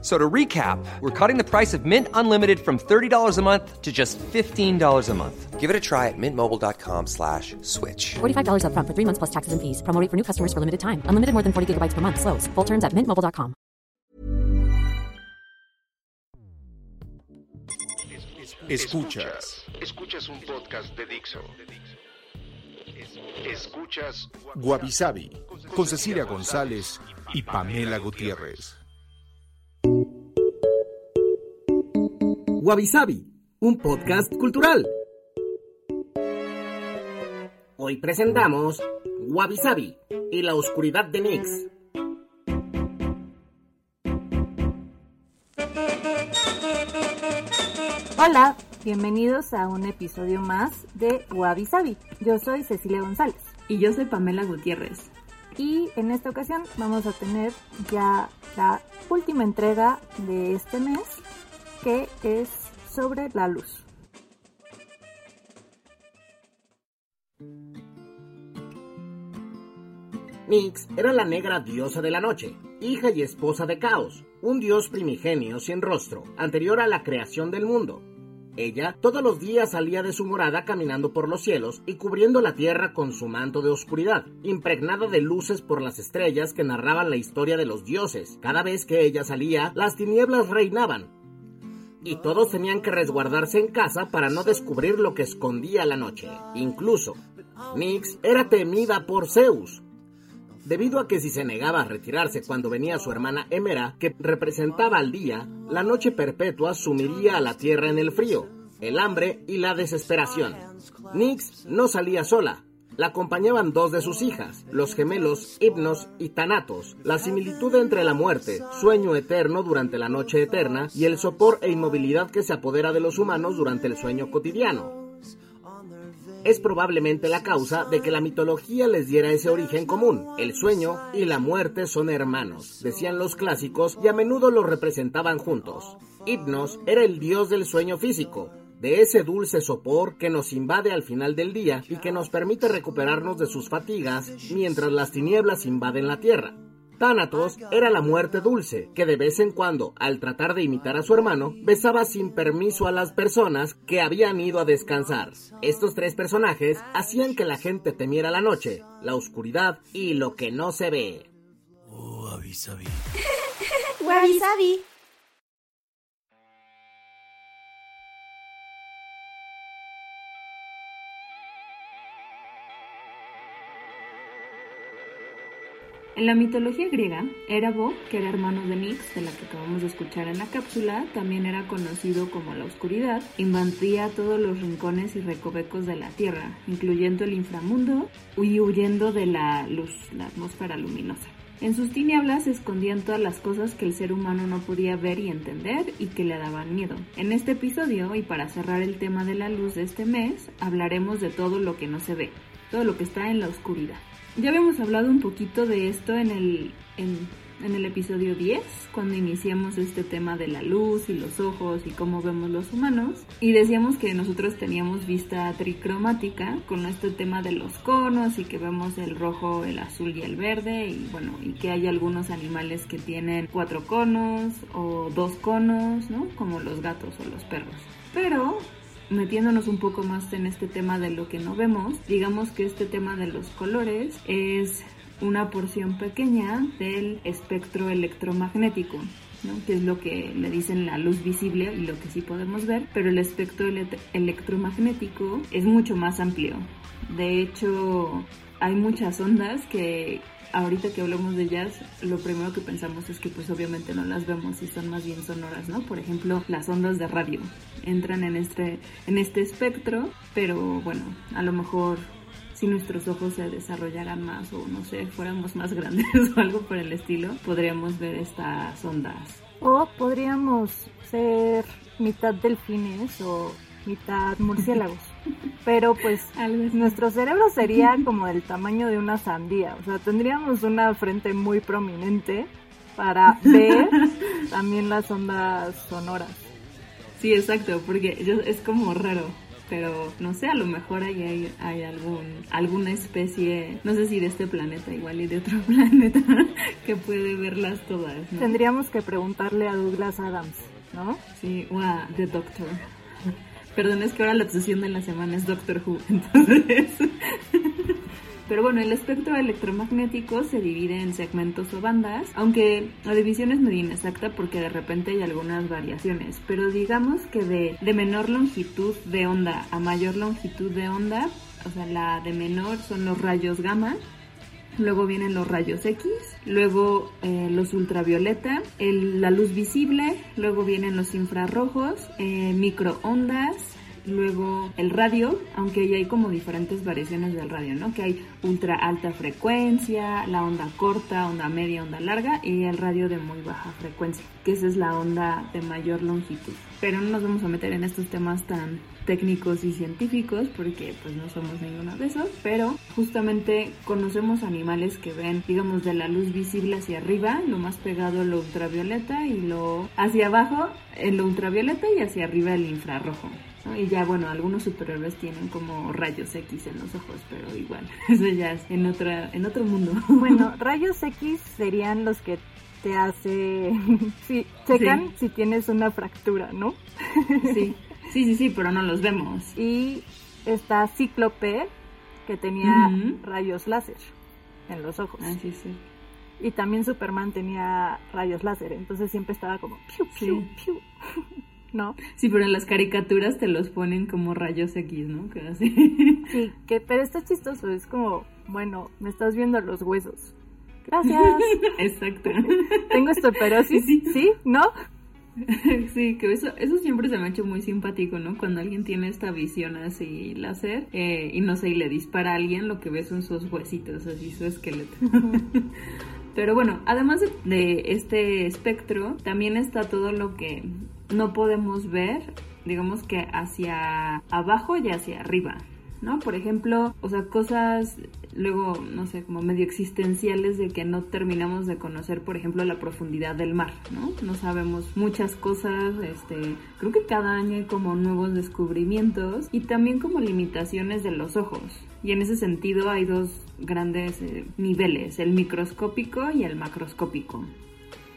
So to recap, we're cutting the price of Mint Unlimited from $30 a month to just $15 a month. Give it a try at mintmobile.com slash switch. $45 upfront for three months plus taxes and fees. Promo rate for new customers for limited time. Unlimited more than 40 gigabytes per month. Slows. Full terms at mintmobile.com. Escuchas. Escuchas un podcast de Dixo. Escuchas Guavisabi con Cecilia González y Pamela Gutiérrez. Wabi un podcast cultural. Hoy presentamos Wabi y la oscuridad de Nix. Hola, bienvenidos a un episodio más de Wabi Yo soy Cecilia González. Y yo soy Pamela Gutiérrez. Y en esta ocasión vamos a tener ya la última entrega de este mes que es sobre la luz. Nix era la negra diosa de la noche, hija y esposa de Caos, un dios primigenio sin rostro, anterior a la creación del mundo. Ella todos los días salía de su morada caminando por los cielos y cubriendo la tierra con su manto de oscuridad, impregnada de luces por las estrellas que narraban la historia de los dioses. Cada vez que ella salía, las tinieblas reinaban, y todos tenían que resguardarse en casa para no descubrir lo que escondía la noche. Incluso, Nix era temida por Zeus, debido a que si se negaba a retirarse cuando venía su hermana Emera, que representaba al día, la noche perpetua sumiría a la tierra en el frío, el hambre y la desesperación. Nix no salía sola, la acompañaban dos de sus hijas, los gemelos Hipnos y Tanatos. La similitud entre la muerte, sueño eterno durante la noche eterna, y el sopor e inmovilidad que se apodera de los humanos durante el sueño cotidiano. Es probablemente la causa de que la mitología les diera ese origen común. El sueño y la muerte son hermanos, decían los clásicos y a menudo los representaban juntos. Hipnos era el dios del sueño físico, de ese dulce sopor que nos invade al final del día y que nos permite recuperarnos de sus fatigas mientras las tinieblas invaden la tierra. Thanatos era la muerte dulce, que de vez en cuando, al tratar de imitar a su hermano, besaba sin permiso a las personas que habían ido a descansar. Estos tres personajes hacían que la gente temiera la noche, la oscuridad y lo que no se ve. Oh, avisabi. En la mitología griega, Érabo, que era hermano de Nix, de la que acabamos de escuchar en la cápsula, también era conocido como la oscuridad, invadía todos los rincones y recovecos de la Tierra, incluyendo el inframundo y huyendo de la luz, la atmósfera luminosa. En sus tinieblas se escondían todas las cosas que el ser humano no podía ver y entender y que le daban miedo. En este episodio, y para cerrar el tema de la luz de este mes, hablaremos de todo lo que no se ve, todo lo que está en la oscuridad. Ya habíamos hablado un poquito de esto en el, en, el episodio 10, cuando iniciamos este tema de la luz y los ojos y cómo vemos los humanos. Y decíamos que nosotros teníamos vista tricromática con este tema de los conos y que vemos el rojo, el azul y el verde. Y bueno, y que hay algunos animales que tienen cuatro conos o dos conos, ¿no? Como los gatos o los perros. Pero metiéndonos un poco más en este tema de lo que no vemos, digamos que este tema de los colores es una porción pequeña del espectro electromagnético. que es lo que le dicen la luz visible y lo que sí podemos ver, pero el espectro electromagnético es mucho más amplio. De hecho, hay muchas ondas que ahorita que hablamos de jazz, lo primero que pensamos es que pues obviamente no las vemos y son más bien sonoras, ¿no? Por ejemplo, las ondas de radio entran en este, en este espectro, pero bueno, a lo mejor si nuestros ojos se desarrollaran más o no sé, fuéramos más grandes o algo por el estilo, podríamos ver estas ondas. O podríamos ser mitad delfines o mitad murciélagos. Pero pues nuestro cerebro sería como del tamaño de una sandía, o sea, tendríamos una frente muy prominente para ver también las ondas sonoras. Sí, exacto, porque yo, es como raro pero no sé, a lo mejor ahí hay, hay algún, alguna especie, no sé si de este planeta igual y de otro planeta, que puede verlas todas. ¿no? Tendríamos que preguntarle a Douglas Adams, ¿no? Sí, o a The Doctor. Perdón, es que ahora la obsesión de la semana es Doctor Who, entonces... Pero bueno, el espectro electromagnético se divide en segmentos o bandas, aunque la división es medio inexacta porque de repente hay algunas variaciones. Pero digamos que de, de menor longitud de onda a mayor longitud de onda, o sea, la de menor son los rayos gamma, luego vienen los rayos X, luego eh, los ultravioleta, el, la luz visible, luego vienen los infrarrojos, eh, microondas, luego el radio, aunque ya hay como diferentes variaciones del radio, ¿no? Que hay ultra alta frecuencia, la onda corta, onda media, onda larga y el radio de muy baja frecuencia, que esa es la onda de mayor longitud. Pero no nos vamos a meter en estos temas tan técnicos y científicos porque pues no somos ninguno de esos, pero justamente conocemos animales que ven, digamos, de la luz visible hacia arriba, lo más pegado lo ultravioleta y lo hacia abajo en lo ultravioleta y hacia arriba el infrarrojo. Y ya, bueno, algunos superhéroes tienen como rayos X en los ojos, pero igual, eso ya es en, otra, en otro mundo. Bueno, rayos X serían los que te hace... sí, checan si tienes una fractura, ¿no? sí, sí, sí, sí, pero no los vemos. Y está Cíclope, que tenía rayos láser en los ojos. Ah, sí, sí. Y también Superman tenía rayos láser, entonces siempre estaba como piu, piu, piu. ¿No? Sí, pero en las caricaturas te los ponen como rayos X, ¿no? Que así. Sí, que, pero está chistoso, es como, bueno, me estás viendo los huesos. Gracias. Exacto. Tengo osteoporosis, sí, ¿sí? ¿No? Sí, que eso, eso siempre se me ha hecho muy simpático, ¿no? Cuando alguien tiene esta visión así láser eh, y no sé, y le dispara a alguien, lo que ves son sus huesitos, así su esqueleto. Pero bueno, además de, de este espectro, también está todo lo que no podemos ver, digamos que hacia abajo y hacia arriba, ¿no? Por ejemplo, o sea, cosas luego, no sé, como medio existenciales de que no terminamos de conocer, por ejemplo, la profundidad del mar, ¿no? No sabemos muchas cosas, este, creo que cada año hay como nuevos descubrimientos y también como limitaciones de los ojos. Y en ese sentido hay dos grandes eh, niveles, el microscópico y el macroscópico.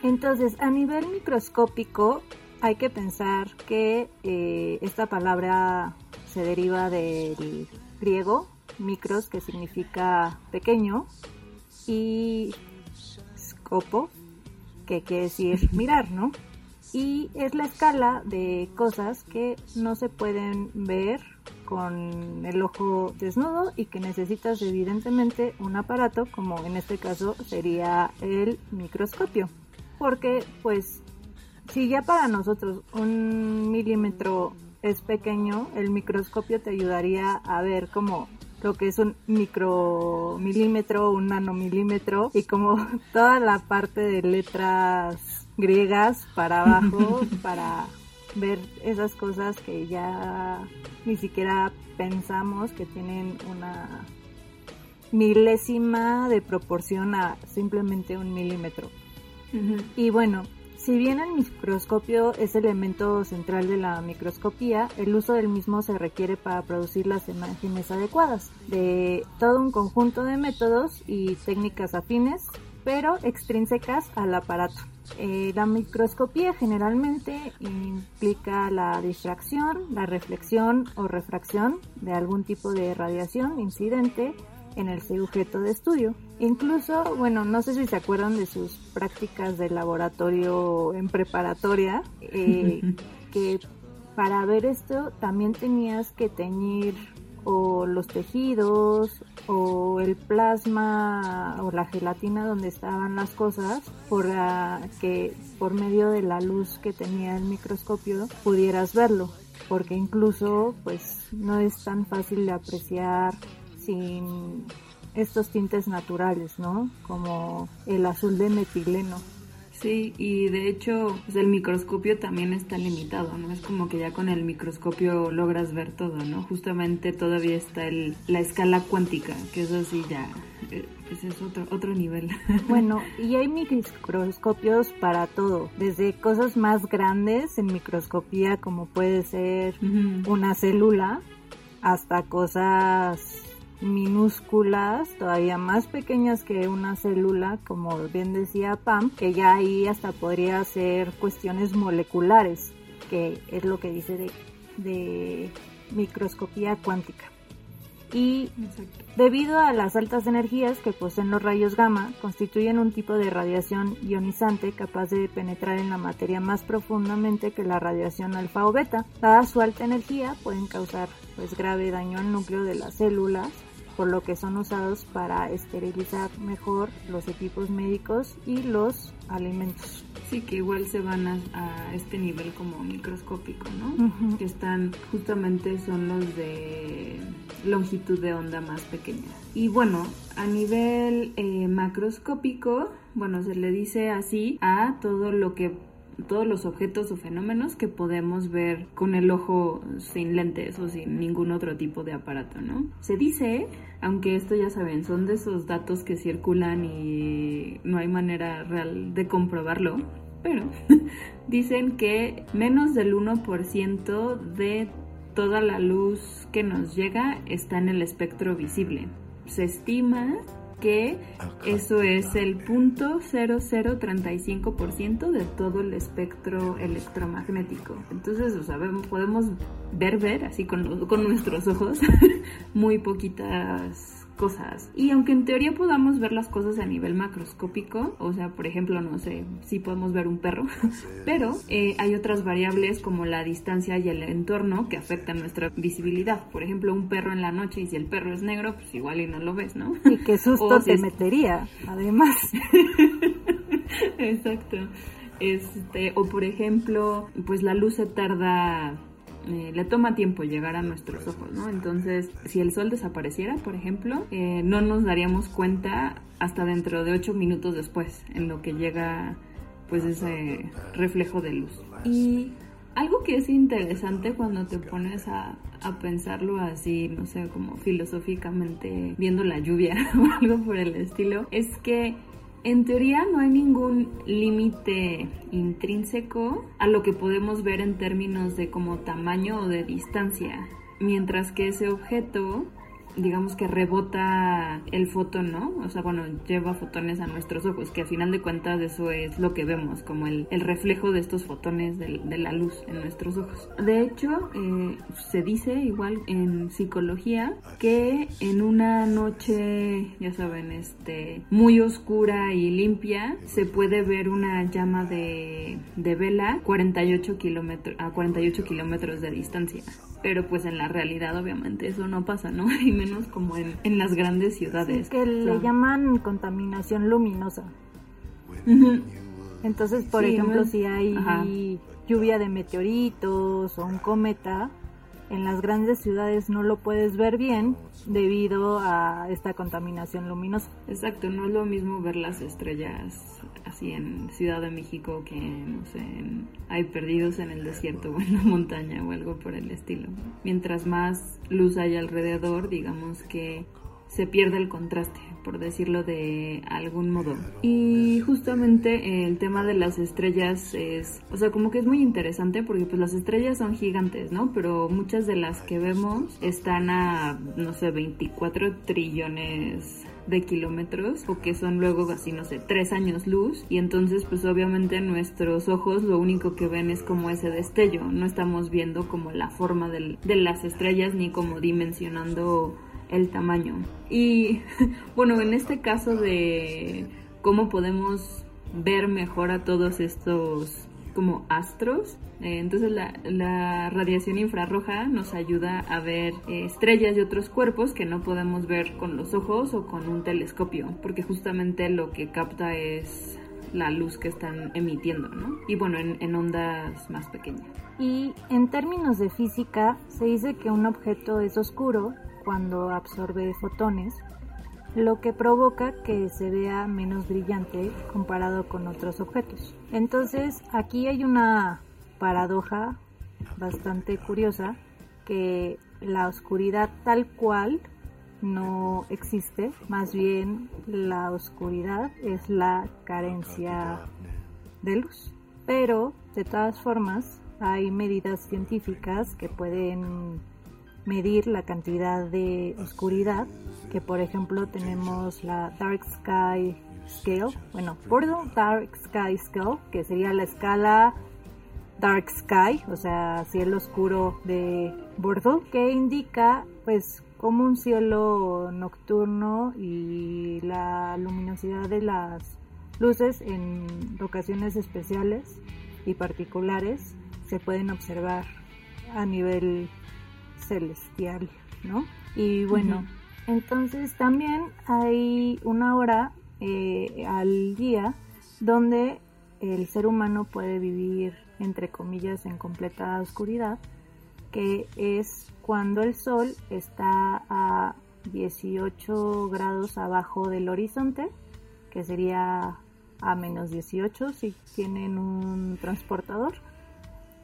Entonces, a nivel microscópico, hay que pensar que eh, esta palabra se deriva del griego micros, que significa pequeño, y scopo, que quiere decir mirar, ¿no? Y es la escala de cosas que no se pueden ver con el ojo desnudo y que necesitas evidentemente un aparato como en este caso sería el microscopio porque pues si ya para nosotros un milímetro es pequeño, el microscopio te ayudaría a ver como lo que es un micromilímetro, un nanomilímetro y como toda la parte de letras griegas para abajo para ver esas cosas que ya ni siquiera pensamos que tienen una milésima de proporción a simplemente un milímetro. Y bueno, si bien el microscopio es elemento central de la microscopía, el uso del mismo se requiere para producir las imágenes adecuadas de todo un conjunto de métodos y técnicas afines, pero extrínsecas al aparato. Eh, la microscopía generalmente implica la difracción, la reflexión o refracción de algún tipo de radiación incidente en el sujeto de estudio. Incluso, bueno, no sé si se acuerdan de sus prácticas de laboratorio en preparatoria, eh, que para ver esto también tenías que teñir o los tejidos o el plasma o la gelatina donde estaban las cosas por que por medio de la luz que tenía el microscopio pudieras verlo. Porque incluso pues no es tan fácil de apreciar sin estos tintes naturales, ¿no? Como el azul de metileno. Sí, y de hecho, pues el microscopio también está limitado, ¿no? Es como que ya con el microscopio logras ver todo, ¿no? Justamente todavía está el, la escala cuántica, que eso sí ya eh, ese es otro, otro nivel. Bueno, y hay microscopios para todo, desde cosas más grandes en microscopía como puede ser una célula, hasta cosas minúsculas, todavía más pequeñas que una célula, como bien decía Pam, que ya ahí hasta podría ser cuestiones moleculares, que es lo que dice de, de microscopía cuántica. Y debido a las altas energías que poseen los rayos gamma, constituyen un tipo de radiación ionizante capaz de penetrar en la materia más profundamente que la radiación alfa o beta. Dada su alta energía, pueden causar pues grave daño al núcleo de las células por lo que son usados para esterilizar mejor los equipos médicos y los alimentos. Sí, que igual se van a, este nivel como microscópico, ¿no? Que están, justamente son los de longitud de onda más pequeña. Y bueno, a nivel eh, macroscópico, bueno, se le dice así a todo lo que todos los objetos o fenómenos que podemos ver con el ojo sin lentes o sin ningún otro tipo de aparato, ¿no? Se dice, aunque esto ya saben, son de esos datos que circulan y no hay manera real de comprobarlo, pero dicen que menos del 1% de toda la luz que nos llega está en el espectro visible. Se estima que eso es el punto 0035% de todo el espectro electromagnético. Entonces, o sea, podemos ver, ver, así con, con nuestros ojos, muy poquitas cosas. Y aunque en teoría podamos ver las cosas a nivel macroscópico, o sea, por ejemplo, no sé, si podemos ver un perro, pero eh, hay otras variables como la distancia y el entorno que afectan nuestra visibilidad. Por ejemplo, un perro en la noche y si el perro es negro, pues igual y no lo ves, ¿no? Y qué susto te metería, además. Exacto. Este, o por ejemplo, pues la luz se tarda eh, le toma tiempo llegar a nuestros ojos, ¿no? Entonces, si el sol desapareciera, por ejemplo, eh, no nos daríamos cuenta hasta dentro de ocho minutos después, en lo que llega, pues, ese reflejo de luz. Y algo que es interesante cuando te pones a, a, pensarlo así, no sé, como filosóficamente viendo la lluvia o algo por el estilo, es que en teoría no hay ningún límite intrínseco a lo que podemos ver en términos de como tamaño o de distancia, mientras que ese objeto digamos que rebota el fotón, ¿no? O sea, bueno, lleva fotones a nuestros ojos, que a final de cuentas eso es lo que vemos, como el, reflejo de estos fotones de, la luz en nuestros ojos. De hecho, eh, se dice igual en psicología que en una noche, ya saben, este, muy oscura y limpia, se puede ver una llama de, de vela 48 kilómetros, a 48 kilómetros de distancia pero pues en la realidad obviamente eso no pasa, ¿no? Y menos como en, en las grandes ciudades. que le llaman contaminación luminosa. Entonces, por ejemplo, si hay lluvia de meteoritos o un cometa, en las grandes ciudades no lo puedes ver bien debido a esta contaminación luminosa. Exacto, no es lo mismo ver las estrellas así en Ciudad de México que, no sé, hay perdidos en el desierto o en la montaña o algo por el estilo. Mientras más luz hay alrededor, digamos que se pierde el contraste, por decirlo de algún modo. Y justamente el tema de las estrellas es, o sea, como que es muy interesante porque pues las estrellas son gigantes, ¿no? Pero muchas de las que vemos están a, no sé, 24 trillones de kilómetros o que son luego así no sé tres años luz y entonces pues obviamente nuestros ojos lo único que ven es como ese destello no estamos viendo como la forma de las estrellas ni como dimensionando el tamaño. Y bueno, en este caso de cómo podemos ver mejor a todos estos como astros. Eh, entonces la, radiación infrarroja nos ayuda a ver eh, estrellas y otros cuerpos que no podemos ver con los ojos o con un telescopio, porque justamente lo que capta es la luz que están emitiendo, ¿no? Y bueno, en, en ondas más pequeñas. Y en términos de física, se dice que un objeto es oscuro cuando absorbe fotones, lo que provoca que se vea menos brillante comparado con otros objetos. Entonces aquí hay una paradoja bastante curiosa que la oscuridad tal cual no existe, más bien la oscuridad es la carencia de luz. Pero de todas formas hay medidas científicas que pueden medir la cantidad de oscuridad, que por ejemplo tenemos la Dark Sky Scale, bueno, Bordeaux Dark Sky Scale, que sería la escala Dark Sky, o sea, cielo oscuro de Bordeaux, que indica pues como un cielo nocturno y la luminosidad de las luces en ocasiones especiales y particulares se pueden observar a nivel celestial, ¿no? Y bueno, entonces también hay una hora eh, al día donde el ser humano puede vivir, entre comillas, en completa oscuridad, que es cuando el sol está a 18 grados abajo del horizonte, que sería a menos 18 si tienen un transportador,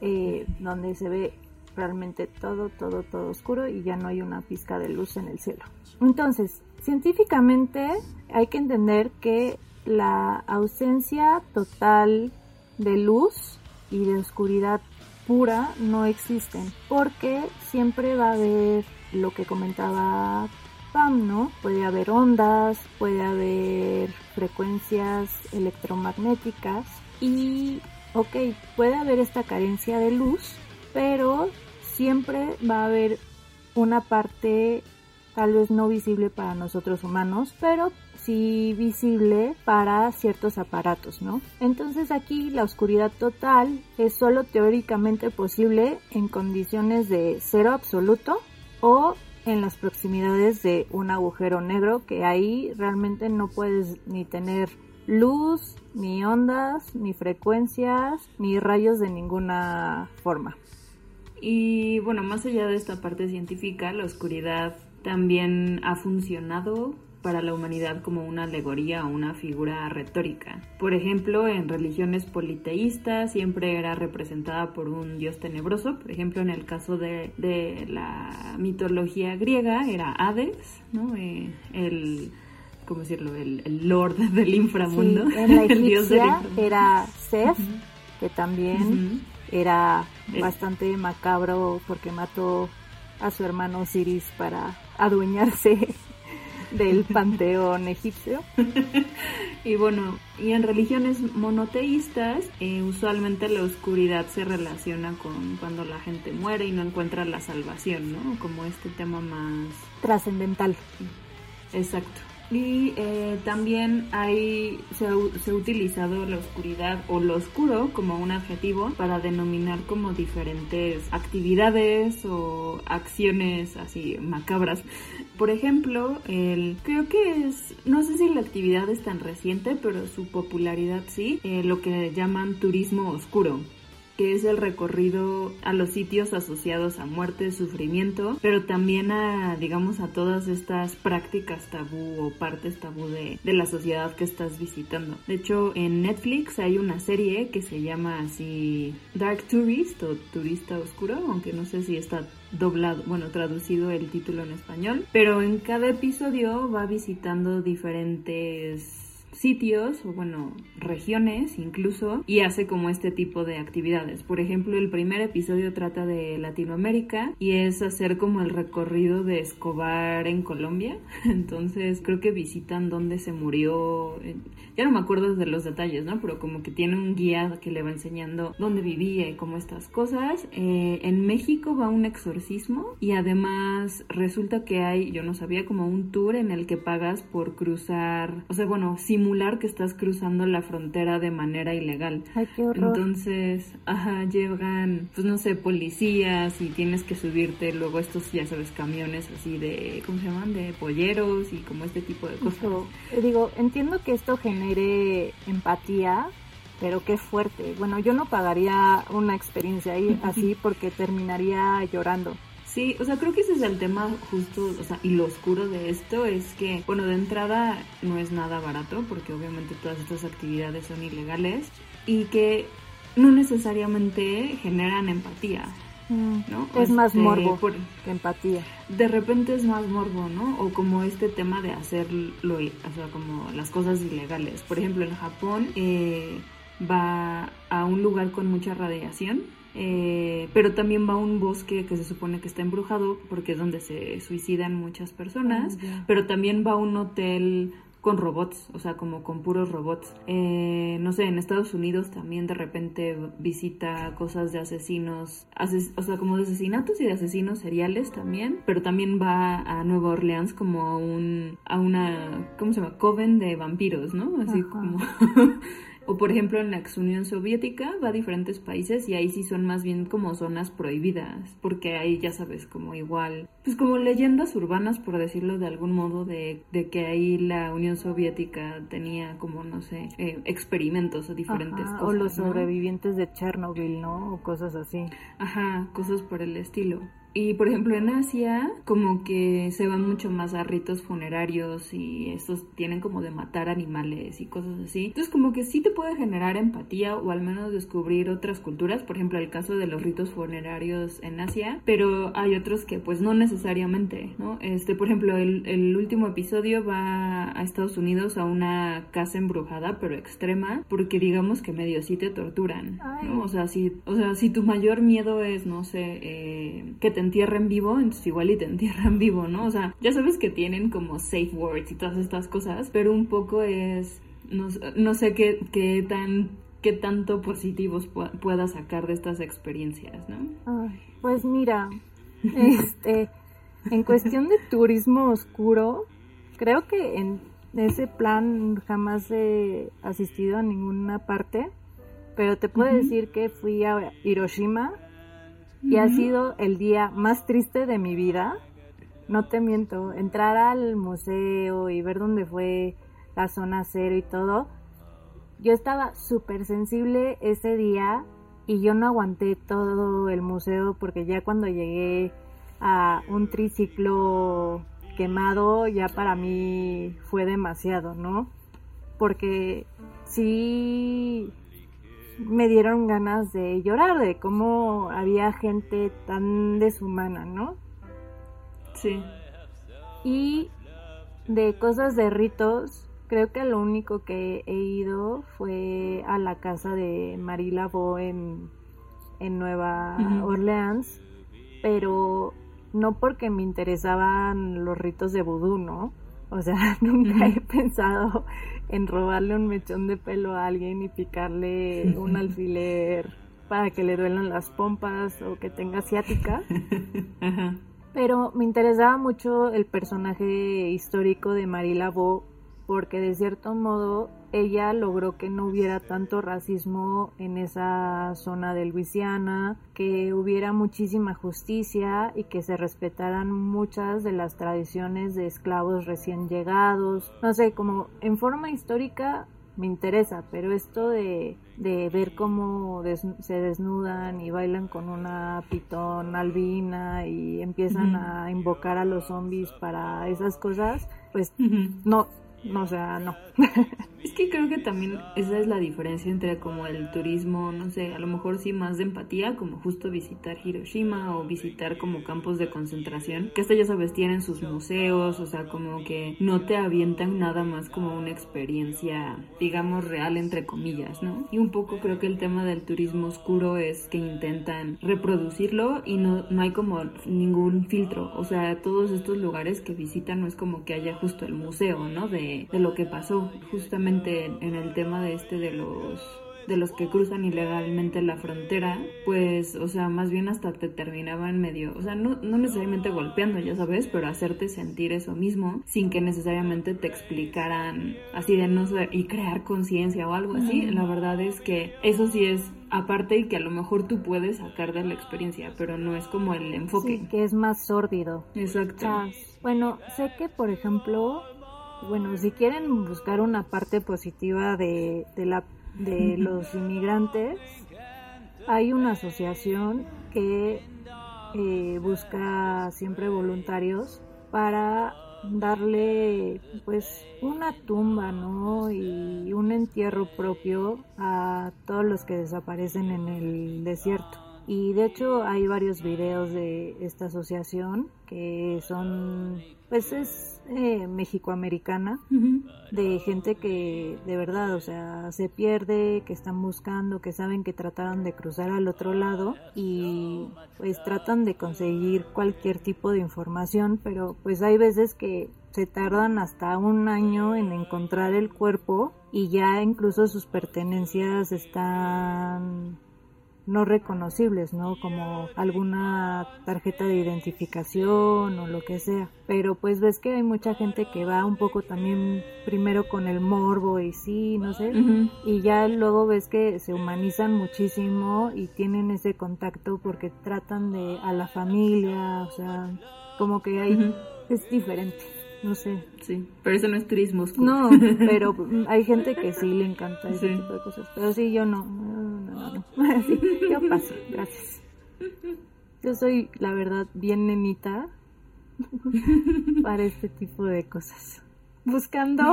eh, donde se ve realmente todo, todo, todo oscuro y ya no hay una pizca de luz en el cielo. Entonces, científicamente hay que entender que la ausencia total de luz y de oscuridad pura no existen, porque siempre va a haber lo que comentaba Pam, ¿no? Puede haber ondas, puede haber frecuencias electromagnéticas y, ok, puede haber esta carencia de luz, pero siempre va a haber una parte tal vez no visible para nosotros humanos, pero sí visible para ciertos aparatos, ¿no? Entonces aquí la oscuridad total es solo teóricamente posible en condiciones de cero absoluto o en las proximidades de un agujero negro que ahí realmente no puedes ni tener luz, ni ondas, ni frecuencias, ni rayos de ninguna forma. Y bueno, más allá de esta parte científica, la oscuridad también ha funcionado para la humanidad como una alegoría o una figura retórica. Por ejemplo, en religiones politeístas siempre era representada por un dios tenebroso. Por ejemplo, en el caso de, la mitología griega era Hades, ¿no? Eh, el ¿cómo decirlo? El, lord del inframundo. en la el dios del era Seth, que también era bastante macabro porque mató a su hermano Osiris para adueñarse del panteón egipcio. y bueno, y en religiones monoteístas, eh, usualmente la oscuridad se relaciona con cuando la gente muere y no encuentra la salvación, ¿no? Como este tema más trascendental. Exacto. Y eh, también hay, se ha, se ha, utilizado la oscuridad o lo oscuro como un adjetivo para denominar como diferentes actividades o acciones así macabras. Por ejemplo, el, creo que es, no sé si la actividad es tan reciente, pero su popularidad sí, eh, lo que llaman turismo oscuro que es el recorrido a los sitios asociados a muerte, sufrimiento, pero también a, digamos, a todas estas prácticas tabú o partes tabú de, de la sociedad que estás visitando. De hecho, en Netflix hay una serie que se llama así Dark Tourist o Turista Oscuro, aunque no sé si está doblado, bueno, traducido el título en español, pero en cada episodio va visitando diferentes sitios o bueno, regiones incluso y hace como este tipo de actividades. Por ejemplo, el primer episodio trata de Latinoamérica y es hacer como el recorrido de Escobar en Colombia. Entonces creo que visitan dónde se murió. Ya no me acuerdo de los detalles, ¿no? Pero como que tiene un guía que le va enseñando dónde vivía y cómo estas cosas. Eh, en México va un exorcismo y además resulta que hay, yo no sabía, como un tour en el que pagas por cruzar, o sea, bueno, simular que estás cruzando la frontera de manera ilegal. Ay, qué horror. Entonces, ajá, llegan, pues no sé, policías y tienes que subirte luego estos, ya sabes, camiones así de, ¿cómo se llaman? De polleros y como este tipo de cosas. Eh, digo, entiendo que esto genere empatía, pero qué fuerte. Bueno, yo no pagaría una experiencia ahí así porque terminaría llorando. Sí, o sea, creo que ese es el tema justo, o sea, y lo oscuro de esto es que, bueno, de entrada no es nada barato porque obviamente todas estas actividades son ilegales y que no necesariamente generan empatía. Mm, ¿no? Es más Este, morbo por- que empatía. de repente es más morbo, ¿no? O como este tema de hacerlo, o sea, como las cosas ilegales. Por ejemplo, en Japón eh, va a un lugar con mucha radiación, eh, pero también va a un bosque que se supone que está embrujado porque es donde se suicidan muchas personas, Ah, pero también va a un hotel con robots, o sea, como con puros robots. Eh, no sé, en Estados Unidos también de repente visita cosas de asesinos, ases- o sea, como de asesinatos y de asesinos seriales también, pero también va a Nueva Orleans como a un, a una, ¿cómo se llama? Coven de vampiros, ¿no? Así Ajá. como... O por ejemplo en la ex Unión Soviética va a diferentes países y ahí sí son más bien como zonas prohibidas, porque ahí ya sabes como igual, pues como leyendas urbanas por decirlo de algún modo de, de que ahí la Unión Soviética tenía como no sé, eh, experimentos o diferentes Ajá, cosas. o los ¿no? sobrevivientes de Chernobyl, ¿no? O cosas así. Ajá, cosas por el estilo. Y por ejemplo en Asia como que se van mucho más a ritos funerarios y estos tienen como de matar animales y cosas así. Entonces como que sí te puede generar empatía o al menos descubrir otras culturas, por ejemplo el caso de los ritos funerarios en Asia, pero hay otros que pues no necesariamente, ¿no? Este, por ejemplo, el, el último episodio va a Estados Unidos a una casa embrujada pero extrema porque digamos que medio sí te torturan. ¿no? O sea, si, o sea, si tu mayor miedo es, no sé, eh, que te entierren vivo, entonces igual y te entierran vivo, ¿no? O sea, ya sabes que tienen como safe words y todas estas cosas, pero un poco es, no, sé- no sé qué, qué tan qué tanto positivos pu- pueda sacar de estas experiencias, ¿no? Ay, pues mira, este, en cuestión de turismo oscuro, creo que en ese plan jamás he asistido a ninguna parte, pero te puedo decir que fui a Hiroshima y ha sido el día más triste de mi vida. No te miento, entrar al museo y ver dónde fue la zona cero y todo. Yo estaba súper sensible ese día y yo no aguanté todo el museo porque ya cuando llegué a un triciclo quemado ya para mí fue demasiado, ¿no? Porque sí me dieron ganas de llorar de cómo había gente tan deshumana, ¿no? Sí. Y de cosas de ritos, creo que lo único que he ido fue a la casa de Marie Laveau en, en Nueva. Orleans, pero no porque me interesaban los ritos de vudú, ¿no? O sea, nunca he pensado en robarle un mechón de pelo a alguien y picarle un alfiler para que le duelan las pompas o que tenga ciática. Ajá. Pero me interesaba mucho el personaje histórico de Marie Laveau porque de cierto modo ella logró que no hubiera tanto racismo en esa zona de Luisiana, que hubiera muchísima justicia y que se respetaran muchas de las tradiciones de esclavos recién llegados. No sé, como en forma histórica me interesa, pero esto de, de ver cómo des- se desnudan y bailan con una pitón albina y empiezan a invocar a los zombies para esas cosas, pues no, o sea, no. Es que creo que también esa es la diferencia entre como el turismo, no sé, a lo mejor sí más de empatía, como justo visitar Hiroshima o visitar como campos de concentración, que hasta ya sabes, tienen sus museos, o sea, como que no te avientan nada más como una experiencia, digamos, real entre comillas, ¿no? Y un poco creo que el tema del turismo oscuro es que intentan reproducirlo y no, no hay como ningún filtro, o sea, todos estos lugares que visitan no es como que haya justo el museo, ¿no? De, de lo que pasó justamente en, en el tema de este de los de los que cruzan ilegalmente la frontera, pues, o sea, más bien hasta te terminaban medio, o sea, no, no necesariamente golpeando, ya sabes, pero hacerte sentir eso mismo sin que necesariamente te explicaran así de no sé, y crear conciencia o algo así. La verdad es que eso sí es aparte y que a lo mejor tú puedes sacar de la experiencia, pero no es como el enfoque. Sí, que es más sórdido. Exacto. Ah, bueno, sé que, por ejemplo, bueno, si quieren buscar una parte positiva de, de, la, de los inmigrantes, hay una asociación que eh, busca siempre voluntarios para darle pues una tumba, ¿no? Y un entierro propio a todos los que desaparecen en el desierto. Y de hecho hay varios videos de esta asociación que son, pues es eh, mexicoamericana, de gente que de verdad, o sea, se pierde, que están buscando, que saben que trataron de cruzar al otro lado y pues tratan de conseguir cualquier tipo de información, pero pues hay veces que se tardan hasta un año en encontrar el cuerpo y ya incluso sus pertenencias están no reconocibles, ¿no? Como alguna tarjeta de identificación o lo que sea. Pero pues ves que hay mucha gente que va un poco también primero con el morbo y sí, no sé. Y ya luego ves que se humanizan muchísimo y tienen ese contacto porque tratan de a la familia, o sea, como que hay, es diferente no sé. Sí, pero eso no es turismo. No, pero hay gente que sí le encanta ese tipo de cosas. Pero sí, yo no. no, no, no. Sí, yo paso, gracias. Yo soy, la verdad, bien nenita para este tipo de cosas. Buscando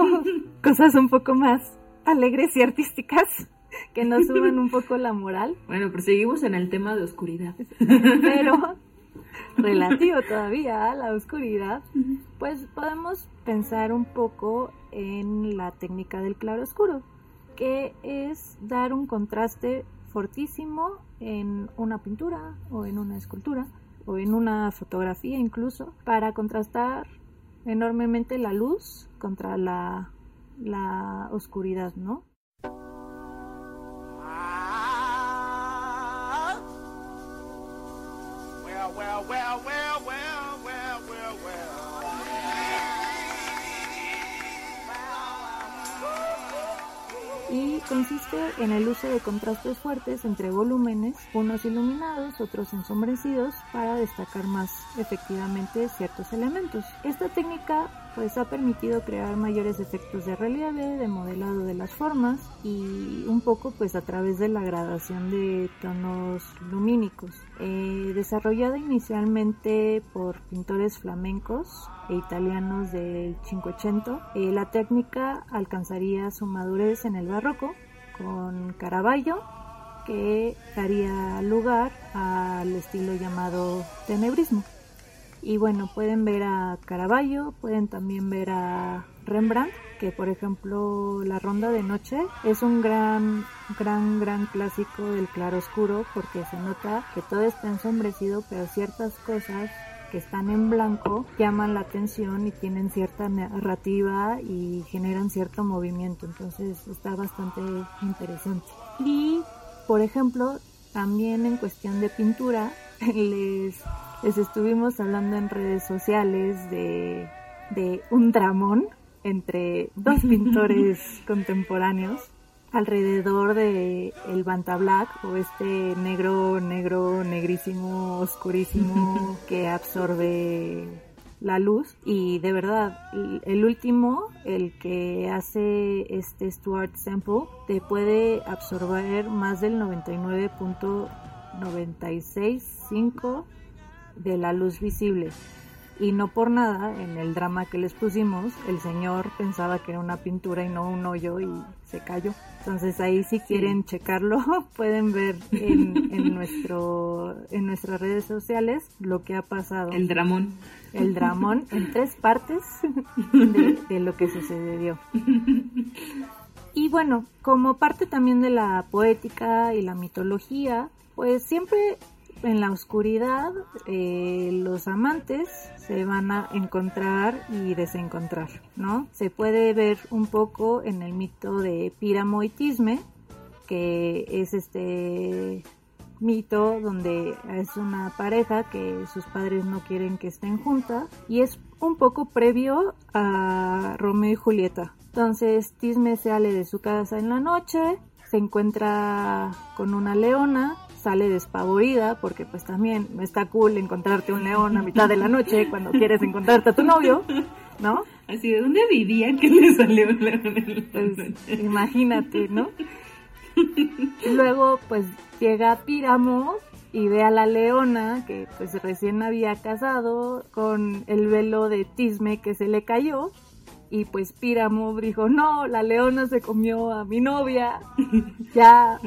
cosas un poco más alegres y artísticas que nos suban un poco la moral. Bueno, pero seguimos en el tema de oscuridad. Pero relativo todavía a la oscuridad, pues podemos pensar un poco en la técnica del claro oscuro, que es dar un contraste fortísimo en una pintura o en una escultura o en una fotografía incluso para contrastar enormemente la luz contra la, la oscuridad, ¿no? Consiste en el uso de contrastes fuertes entre volúmenes, unos iluminados, otros ensombrecidos, para destacar más efectivamente ciertos elementos. Esta técnica pues ha permitido crear mayores efectos de relieve, de modelado de las formas y un poco pues a través de la gradación de tonos lumínicos. Eh, desarrollada inicialmente por pintores flamencos e italianos del Cinquecento, eh, la técnica alcanzaría su madurez en el barroco con Caravaggio que daría lugar al estilo llamado tenebrismo. Y bueno, pueden ver a Caravaggio, pueden también ver a Rembrandt, que por ejemplo La Ronda de Noche es un gran, gran, gran clásico del claroscuro porque se nota que todo está ensombrecido, pero ciertas cosas que están en blanco llaman la atención y tienen cierta narrativa y generan cierto movimiento, entonces está bastante interesante. Y por ejemplo, también en cuestión de pintura, les les estuvimos hablando en redes sociales de, un dramón entre dos pintores contemporáneos alrededor de el Banta Black o este negro, negro, negrísimo, oscurísimo que absorbe la luz. Y de verdad el último el que hace este Stuart Sample te puede absorber más del 99.965 de la luz visible. Y no por nada, en el drama que les pusimos, el señor pensaba que era una pintura y no un hoyo y se cayó. Entonces ahí si quieren checarlo, pueden ver en, nuestro, en nuestras redes sociales lo que ha pasado. El dramón. El dramón en tres partes de, de lo que sucedió. Y bueno, como parte también de la poética y la mitología, pues siempre en la oscuridad eh, los amantes se van a encontrar y desencontrar, ¿no? Se puede ver un poco en el mito de Píramo y Tisme, que es este mito donde es una pareja que sus padres no quieren que estén juntas y es un poco previo a Romeo y Julieta. Entonces Tisme sale de su casa en la noche, se encuentra con una leona sale despavorida porque pues también no está cool encontrarte un león a mitad de la noche cuando quieres encontrarte a tu novio, ¿no? Así, ¿de dónde vivían que le salió un león? Pues, imagínate, ¿no? Luego pues llega Píramo y ve a la leona que pues recién había casado con el velo de tisme que se le cayó y pues Píramo dijo, no, la leona se comió a mi novia, ya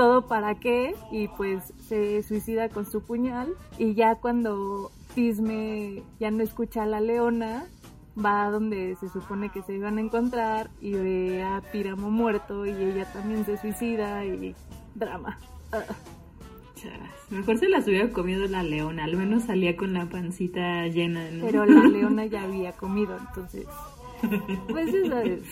todo para qué y pues se suicida con su puñal y ya cuando Tisme ya no escucha a la leona va a donde se supone que se iban a encontrar y ve a Píramo muerto y ella también se suicida y drama. Ah. Mejor se las hubiera comido la leona, al menos salía con la pancita llena. Pero la leona ya había comido, entonces... Pues eso es...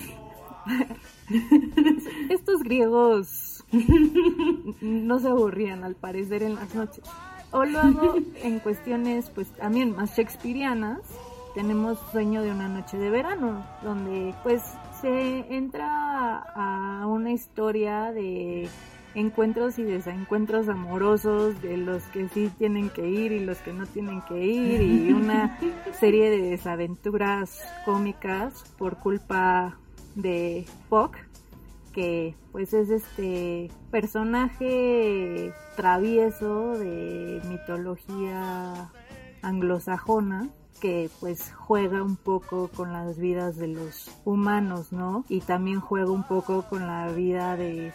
Estos griegos no se aburrían al parecer en las noches. O luego en cuestiones pues también más shakespearianas tenemos Sueño de una noche de verano, donde pues se entra a una historia de encuentros y desencuentros amorosos de los que sí tienen que ir y los que no tienen que ir y una serie de desaventuras cómicas por culpa de Puck que pues es este personaje travieso de mitología anglosajona que pues juega un poco con las vidas de los humanos, ¿no? Y también juega un poco con la vida de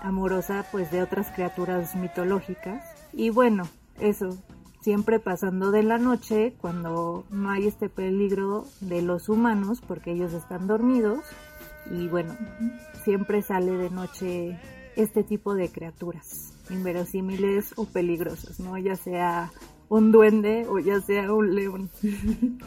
amorosa pues de otras criaturas mitológicas. Y bueno, eso, siempre pasando de la noche cuando no hay este peligro de los humanos porque ellos están dormidos y bueno, siempre sale de noche este tipo de criaturas inverosímiles o peligrosas, ¿no? Ya sea un duende o ya sea un león.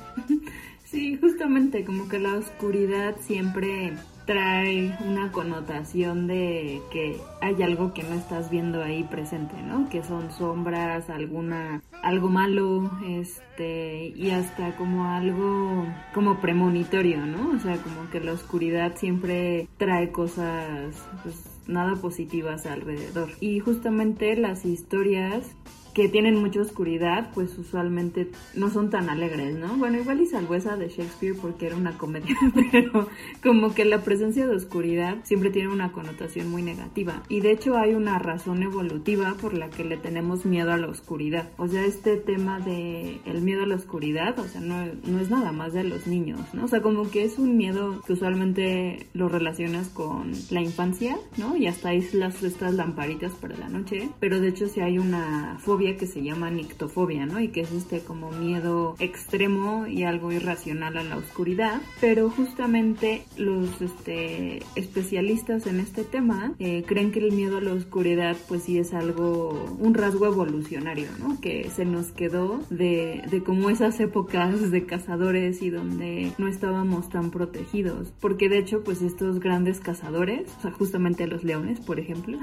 Sí, justamente como que la oscuridad siempre trae una connotación de que hay algo que no estás viendo ahí presente, ¿no? Que son sombras, alguna algo malo, este y hasta como algo como premonitorio, ¿no? O sea, como que la oscuridad siempre trae cosas pues nada positivas alrededor. Y justamente las historias que tienen mucha oscuridad, pues usualmente no son tan alegres, ¿no? Bueno, igual y salvo de Shakespeare porque era una comedia, pero como que la presencia de oscuridad siempre tiene una connotación muy negativa. Y de hecho hay una razón evolutiva por la que le tenemos miedo a la oscuridad. O sea, este tema de el miedo a la oscuridad, o sea, no, no es nada más de los niños, ¿no? O sea, como que es un miedo que usualmente lo relacionas con la infancia, ¿no? Y hasta las estas lamparitas para la noche, pero de hecho si hay una fobia que se llama nictofobia, ¿no? Y que es este como miedo extremo y algo irracional a la oscuridad. Pero justamente los este, especialistas en este tema eh, creen que el miedo a la oscuridad pues sí es algo, un rasgo evolucionario, ¿no? Que se nos quedó de, de como esas épocas de cazadores y donde no estábamos tan protegidos. Porque de hecho pues estos grandes cazadores, o sea justamente los leones por ejemplo,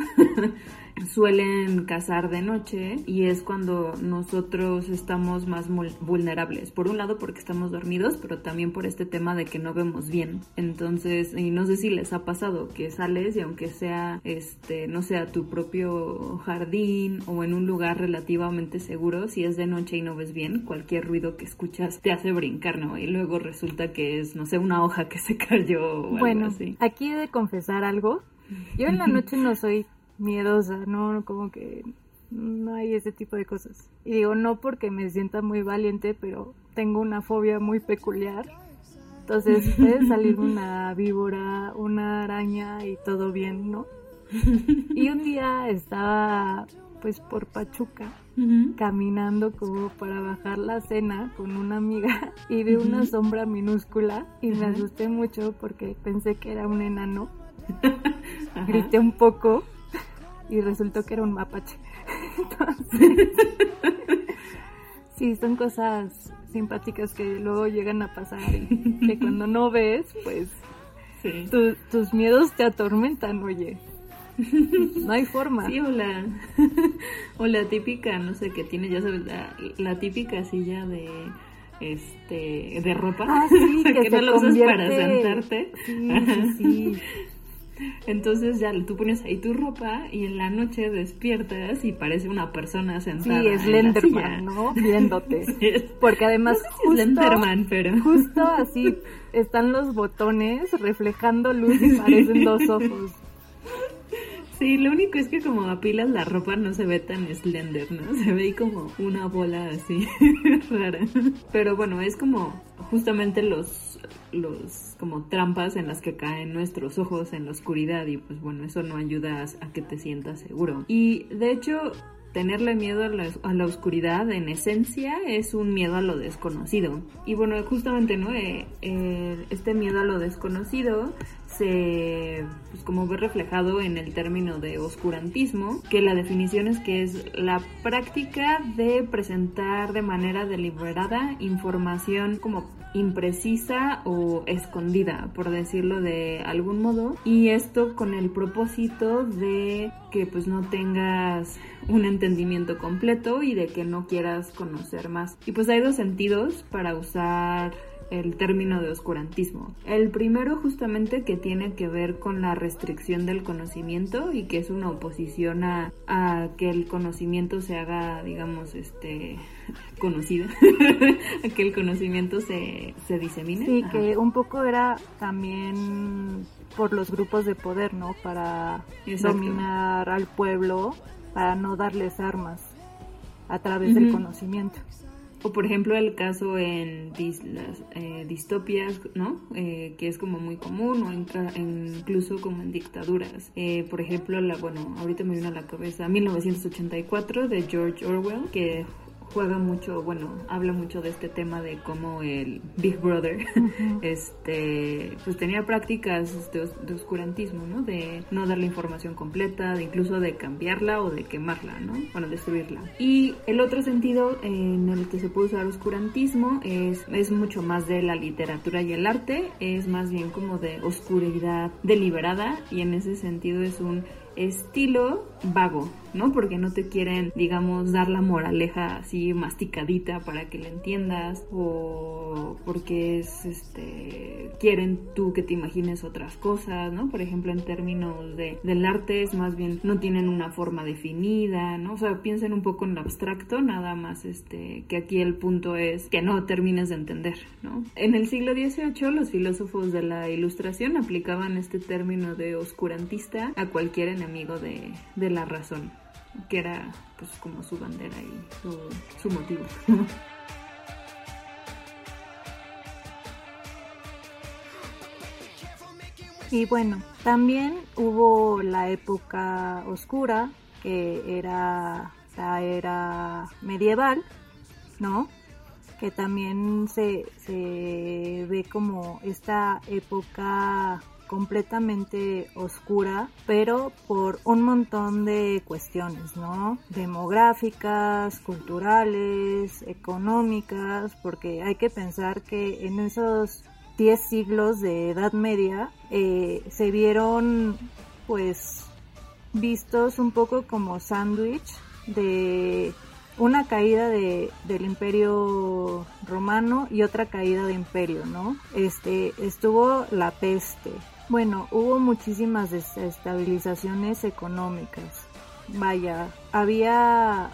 suelen cazar de noche y es cuando nosotros estamos más vulnerables. Por un lado porque estamos dormidos, pero también por este tema de que no vemos bien. Entonces, y no sé si les ha pasado que sales y aunque sea, este, no sea tu propio jardín o en un lugar relativamente seguro, si es de noche y no ves bien, cualquier ruido que escuchas te hace brincar, ¿no? Y luego resulta que es, no sé, una hoja que se cayó o bueno, así. aquí he de confesar algo. Yo en la noche no soy miedosa, ¿no? Como que no hay ese tipo de cosas. Y digo, no porque me sienta muy valiente, pero tengo una fobia muy peculiar. Entonces puede salir una víbora, una araña y todo bien, ¿no? Y un día estaba pues por Pachuca caminando como para bajar la cena con una amiga y vi una sombra minúscula y me asusté mucho porque pensé que era un enano. Grité un poco y resultó que era un mapache. Entonces, sí, son cosas simpáticas que luego llegan a pasar que cuando no ves, pues tus miedos te atormentan, oye. No hay forma. Sí, o la, o la típica, no sé, que tiene, ya sabes, la, típica silla de este de ropa ah, sí, que, no la usas para sentarte. Sí, sí, sí. Entonces ya tú pones ahí tu ropa y en la noche despiertas y parece una persona sentada. Sí, es Lenderman, ¿no? Viéndote. Porque además justo, Lenderman, pero... justo así están los botones reflejando luz y parecen dos ojos. Sí, lo único es que como apilas la ropa no se ve tan slender, ¿no? Se ve como una bola así rara. Pero bueno, es como justamente los los como trampas en las que caen nuestros ojos en la oscuridad y pues bueno, eso no ayuda a que te sientas seguro. Y de hecho, tenerle miedo a la, oscuridad en esencia es un miedo a lo desconocido. Y bueno, justamente, ¿no? Eh, este miedo a lo desconocido se pues como ve reflejado en el término de oscurantismo, que la definición es que es la práctica de presentar de manera deliberada información como imprecisa o escondida, por decirlo de algún modo, y esto con el propósito de que pues no tengas un entendimiento completo y de que no quieras conocer más. Y pues hay dos sentidos para usar el término de oscurantismo. El primero justamente que tiene que ver con la restricción del conocimiento y que es una oposición a, que el conocimiento se haga, digamos, este conocido, a que el conocimiento se, se disemine. Sí, que un poco era también por los grupos de poder, ¿no? Para dominar al pueblo, para no darles armas a través del conocimiento. O por ejemplo el caso en las eh, distopias, ¿no? Eh, que es como muy común o incluso como en dictaduras. Eh, por ejemplo, la, bueno, ahorita me viene a la cabeza 1984 de George Orwell, que juega mucho, bueno, habla mucho de este tema de cómo el Big Brother, este, pues tenía prácticas de, oscurantismo, ¿no? De no dar la información completa, de incluso de cambiarla o de quemarla, ¿no? Bueno, destruirla. Y el otro sentido en el que se puede usar oscurantismo es, es mucho más de la literatura y el arte, es más bien como de oscuridad deliberada y en ese sentido es un estilo vago, ¿no? Porque no te quieren, digamos, dar la moraleja así masticadita para que la entiendas o porque es, este, quieren tú que te imagines otras cosas, ¿no? Por ejemplo, en términos de, del arte es más bien, no tienen una forma definida, ¿no? O sea, piensen un poco en lo abstracto, nada más, este, que aquí el punto es que no termines de entender, ¿no? En el siglo XVIII los filósofos de la ilustración aplicaban este término de oscurantista a cualquier enemigo de, de la razón, que era pues como su bandera y su, motivo. Y bueno, también hubo la época oscura, que era la era medieval, ¿no? Que también se, se ve como esta época completamente oscura, pero por un montón de cuestiones, ¿no? Demográficas, culturales, económicas, porque hay que pensar que en esos 10 siglos de Edad Media eh, se vieron pues vistos un poco como sándwich de una caída de, del imperio romano y otra caída de imperio, ¿no? Este, estuvo la peste, bueno, hubo muchísimas desestabilizaciones económicas. Vaya, había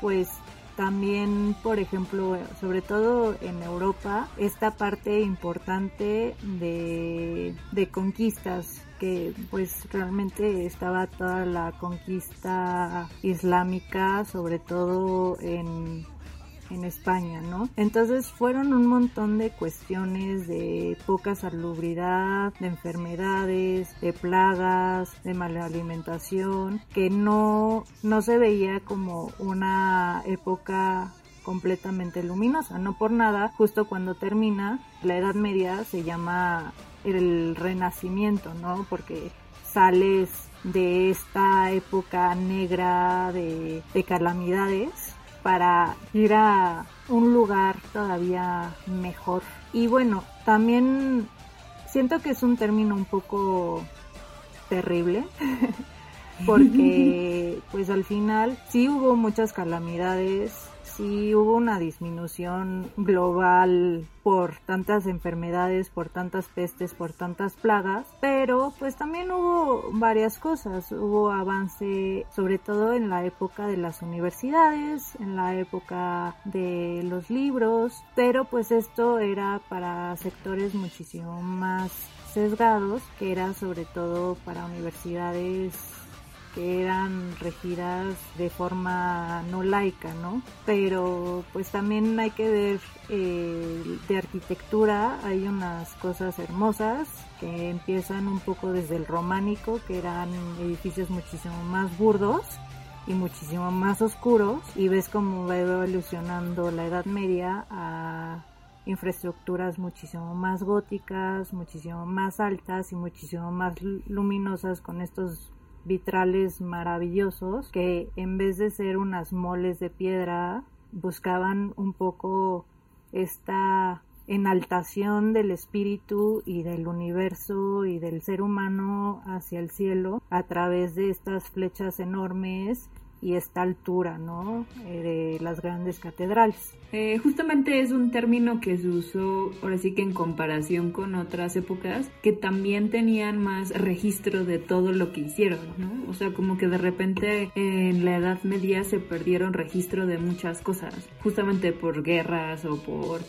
pues también, por ejemplo, sobre todo en Europa, esta parte importante de, de conquistas que pues realmente estaba toda la conquista islámica, sobre todo en en España, ¿no? Entonces fueron un montón de cuestiones de poca salubridad, de enfermedades, de plagas, de mala alimentación, que no, no se veía como una época completamente luminosa. No por nada, justo cuando termina la Edad Media se llama el Renacimiento, ¿no? Porque sales de esta época negra de, de calamidades para ir a un lugar todavía mejor. Y bueno, también siento que es un término un poco terrible. porque pues al final sí hubo muchas calamidades, sí hubo una disminución global por tantas enfermedades, por tantas pestes, por tantas plagas, pero pues también hubo varias cosas, hubo avance sobre todo en la época de las universidades, en la época de los libros, pero pues esto era para sectores muchísimo más sesgados, que era sobre todo para universidades que eran regidas de forma no laica, ¿no? Pero pues también hay que ver eh, de arquitectura, hay unas cosas hermosas que empiezan un poco desde el románico, que eran edificios muchísimo más burdos y muchísimo más oscuros y ves cómo va evolucionando la Edad Media a infraestructuras muchísimo más góticas, muchísimo más altas y muchísimo más luminosas con estos vitrales maravillosos que en vez de ser unas moles de piedra buscaban un poco esta enaltación del espíritu y del universo y del ser humano hacia el cielo a través de estas flechas enormes y esta altura, ¿no? Eh, de las grandes catedrales. Eh, justamente es un término que se usó, ahora sí que en comparación con otras épocas, que también tenían más registro de todo lo que hicieron, ¿no? O sea, como que de repente en la Edad Media se perdieron registro de muchas cosas, justamente por guerras o por,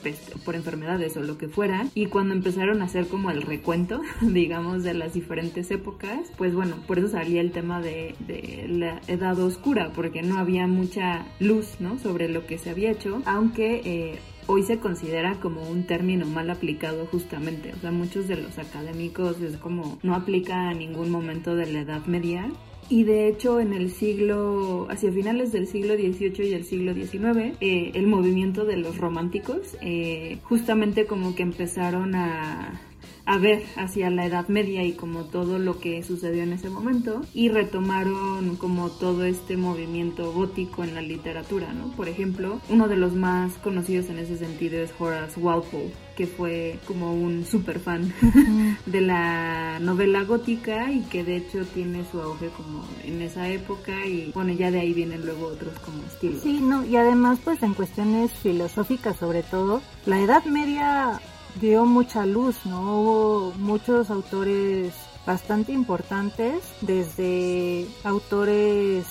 por enfermedades o lo que fuera, y cuando empezaron a hacer como el recuento, digamos, de las diferentes épocas, pues bueno, por eso salía el tema de, de la Edad Oscura, porque no había mucha luz, ¿no? Sobre lo que se había hecho, aunque que eh, hoy se considera como un término mal aplicado justamente. O sea, muchos de los académicos es como no aplica a ningún momento de la Edad Media. Y de hecho en el siglo, hacia finales del siglo XVIII y el siglo XIX, eh, el movimiento de los románticos eh, justamente como que empezaron a a ver hacia la Edad Media y como todo lo que sucedió en ese momento y retomaron como todo este movimiento gótico en la literatura, ¿no? Por ejemplo, uno de los más conocidos en ese sentido es Horace Walpole, que fue como un super fan de la novela gótica y que de hecho tiene su auge como en esa época y bueno, ya de ahí vienen luego otros como estilos. Sí, no, y además pues en cuestiones filosóficas sobre todo, la Edad Media dio mucha luz, ¿no? Hubo muchos autores bastante importantes, desde autores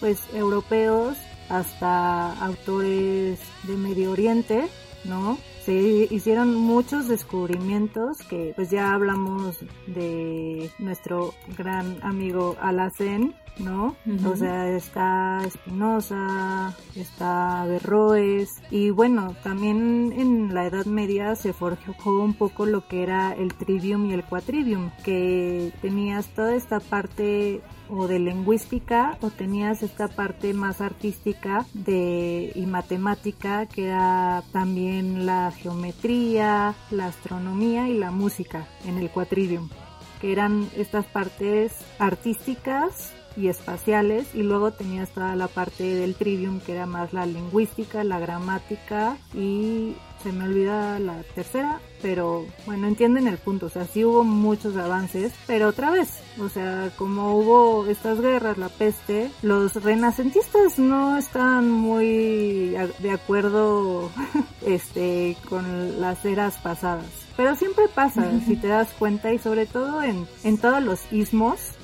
pues europeos hasta autores de Medio Oriente, ¿no? Se hicieron muchos descubrimientos que pues ya hablamos de nuestro gran amigo Alacén, ¿no? O sea, está Espinosa, está Berroes y bueno, también en la Edad Media se forjó un poco lo que era el trivium y el quatrivium, que tenías toda esta parte o de lingüística o tenías esta parte más artística de y matemática que era también la geometría, la astronomía y la música en el quatrivium que eran estas partes artísticas y espaciales y luego tenías toda la parte del trivium que era más la lingüística, la gramática y se me olvida la tercera, pero bueno, entienden el punto, o sea, sí hubo muchos avances, pero otra vez, o sea, como hubo estas guerras, la peste, los renacentistas no están muy de acuerdo este con las eras pasadas. Pero siempre pasa, si te das cuenta, y sobre todo en, en todos los ismos,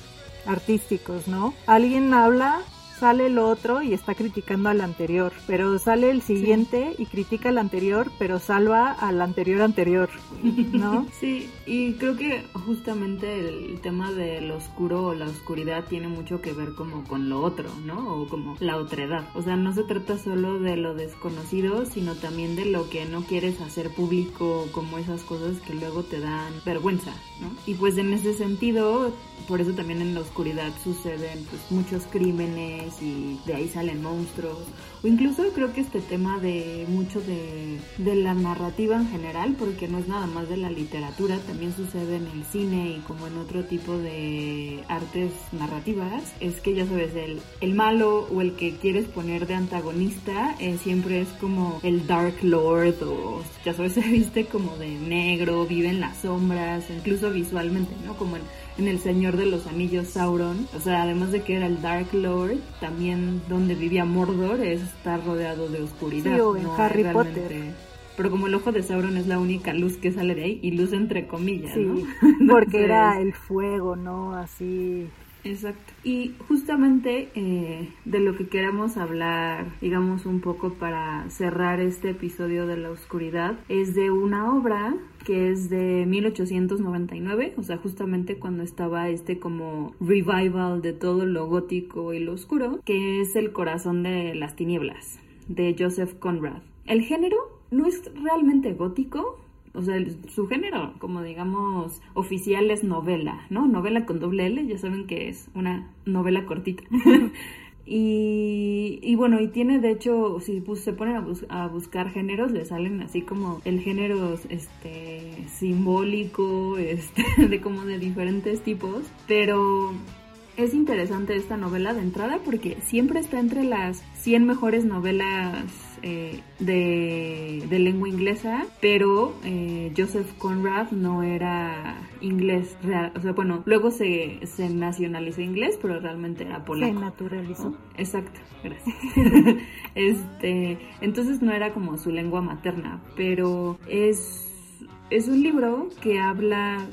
artísticos, ¿no? Alguien habla sale el otro y está criticando al anterior, pero sale el siguiente y critica al anterior, pero salva al anterior anterior, ¿no? Sí, y creo que justamente el tema de lo oscuro o la oscuridad tiene mucho que ver como con lo otro, ¿no? O como la otredad. O sea, no se trata solo de lo desconocido, sino también de lo que no quieres hacer público, como esas cosas que luego te dan vergüenza, ¿no? Y pues en ese sentido, por eso también en la oscuridad suceden pues muchos crímenes, y de ahí salen monstruos. O incluso creo que este tema de mucho de, de la narrativa en general, porque no es nada más de la literatura, también sucede en el cine y como en otro tipo de artes narrativas, es que ya sabes, el, el malo o el que quieres poner de antagonista eh, siempre es como el Dark Lord o ya sabes, se viste como de negro, vive en las sombras, incluso visualmente, ¿no? Como en en El Señor de los Anillos Sauron. O sea, además de que era el Dark Lord, también donde vivía Mordor es estar rodeado de oscuridad. Sí, o en Harry Potter. Pero como el ojo de Sauron es la única luz que sale de ahí, y luz entre comillas, sí, ¿no? porque era el fuego, ¿no? Así Exacto. Y justamente eh, de lo que queremos hablar, digamos un poco para cerrar este episodio de la oscuridad, es de una obra que es de 1899, o sea, justamente cuando estaba este como revival de todo lo gótico y lo oscuro, que es El corazón de las tinieblas, de Joseph Conrad. El género no es realmente gótico, o sea, su género, como digamos, oficial es novela, ¿no? Novela con doble L, ya saben que es una novela cortita. y, y, bueno, y tiene de hecho, si se ponen a, a, buscar géneros, le salen así como el género este, simbólico, este, de como de diferentes tipos, pero es interesante esta novela de entrada porque siempre está entre las 100 mejores novelas eh, de, de, lengua inglesa, pero eh, Joseph Conrad no era inglés real. O sea, bueno, luego se, se nacionalizó inglés, pero realmente era polaco. Se naturalizó. ¿no? Exacto, gracias. este, entonces no era como su lengua materna, pero es, es un libro que habla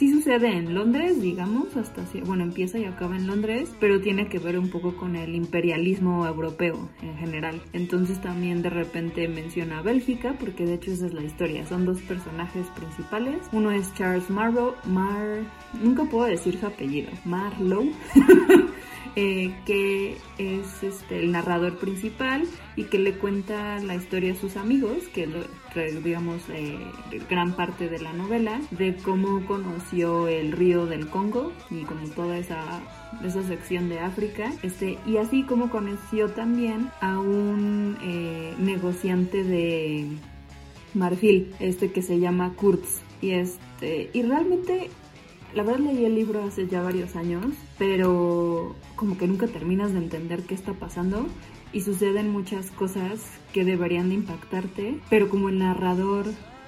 sí sucede en Londres, digamos, hasta bueno, empieza y acaba en Londres, pero tiene que ver un poco con el imperialismo europeo en general. Entonces también de repente menciona Bélgica, porque de hecho esa es la historia. Son dos personajes principales. Uno es Charles Marlowe, Mar, nunca puedo decir su apellido, Marlowe. Eh, que es este, el narrador principal y que le cuenta la historia a sus amigos, que lo, digamos eh, gran parte de la novela, de cómo conoció el río del Congo y como toda esa esa sección de África, este, y así como conoció también a un eh, negociante de marfil, este que se llama Kurtz, y este, y realmente la verdad leí el libro hace ya varios años, pero como que nunca terminas de entender qué está pasando y suceden muchas cosas que deberían de impactarte, pero como el narrador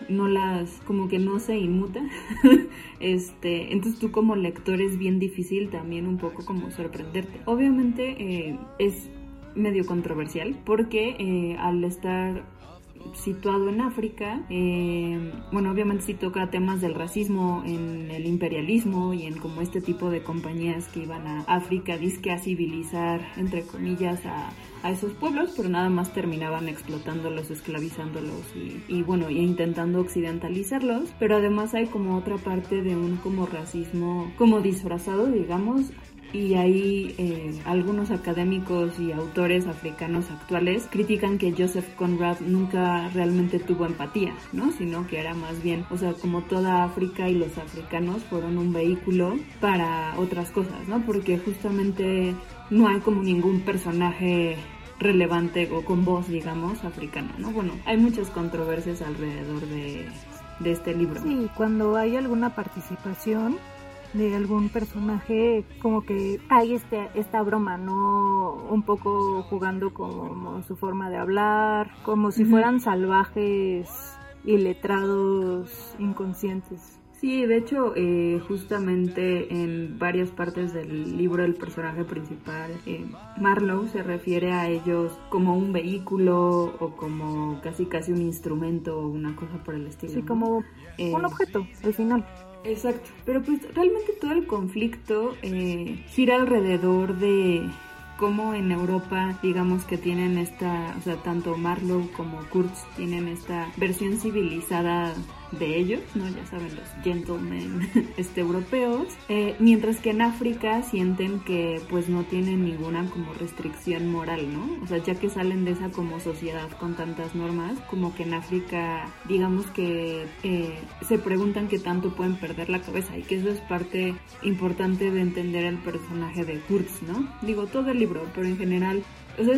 no las como que no se inmuta este entonces tú como lector es bien difícil también un poco como sorprenderte. Obviamente eh, es medio controversial porque eh, al estar situado en África. Eh, bueno, obviamente sí toca temas del racismo, en el imperialismo y en como este tipo de compañías que iban a África, disque a civilizar, entre comillas, a, a esos pueblos, pero nada más terminaban explotándolos, esclavizándolos y, y bueno, y intentando occidentalizarlos. Pero además hay como otra parte de un como racismo como disfrazado, digamos, y ahí eh, algunos académicos y autores africanos actuales critican que Joseph Conrad nunca realmente tuvo empatía, ¿no? Sino que era más bien, o sea, como toda África y los africanos fueron un vehículo para otras cosas, ¿no? Porque justamente no hay como ningún personaje relevante o con voz, digamos, africano, ¿no? Bueno, hay muchas controversias alrededor de, de este libro. Sí, cuando hay alguna participación de algún personaje como que hay este esta broma no un poco jugando como su forma de hablar como si fueran salvajes y letrados inconscientes Sí, de hecho, eh, justamente en varias partes del libro el personaje principal, eh, Marlowe, se refiere a ellos como un vehículo o como casi casi un instrumento o una cosa por el estilo. Sí, como Eh, un objeto al final. Exacto, pero pues realmente todo el conflicto eh, gira alrededor de cómo en Europa, digamos que tienen esta, o sea, tanto Marlowe como Kurtz tienen esta versión civilizada de ellos, ¿no? Ya saben, los gentlemen este, europeos, eh, mientras que en África sienten que pues no tienen ninguna como restricción moral, ¿no? O sea, ya que salen de esa como sociedad con tantas normas, como que en África, digamos que eh, se preguntan qué tanto pueden perder la cabeza y que eso es parte importante de entender el personaje de Kurtz, ¿no? Digo, todo el libro, pero en general, sea,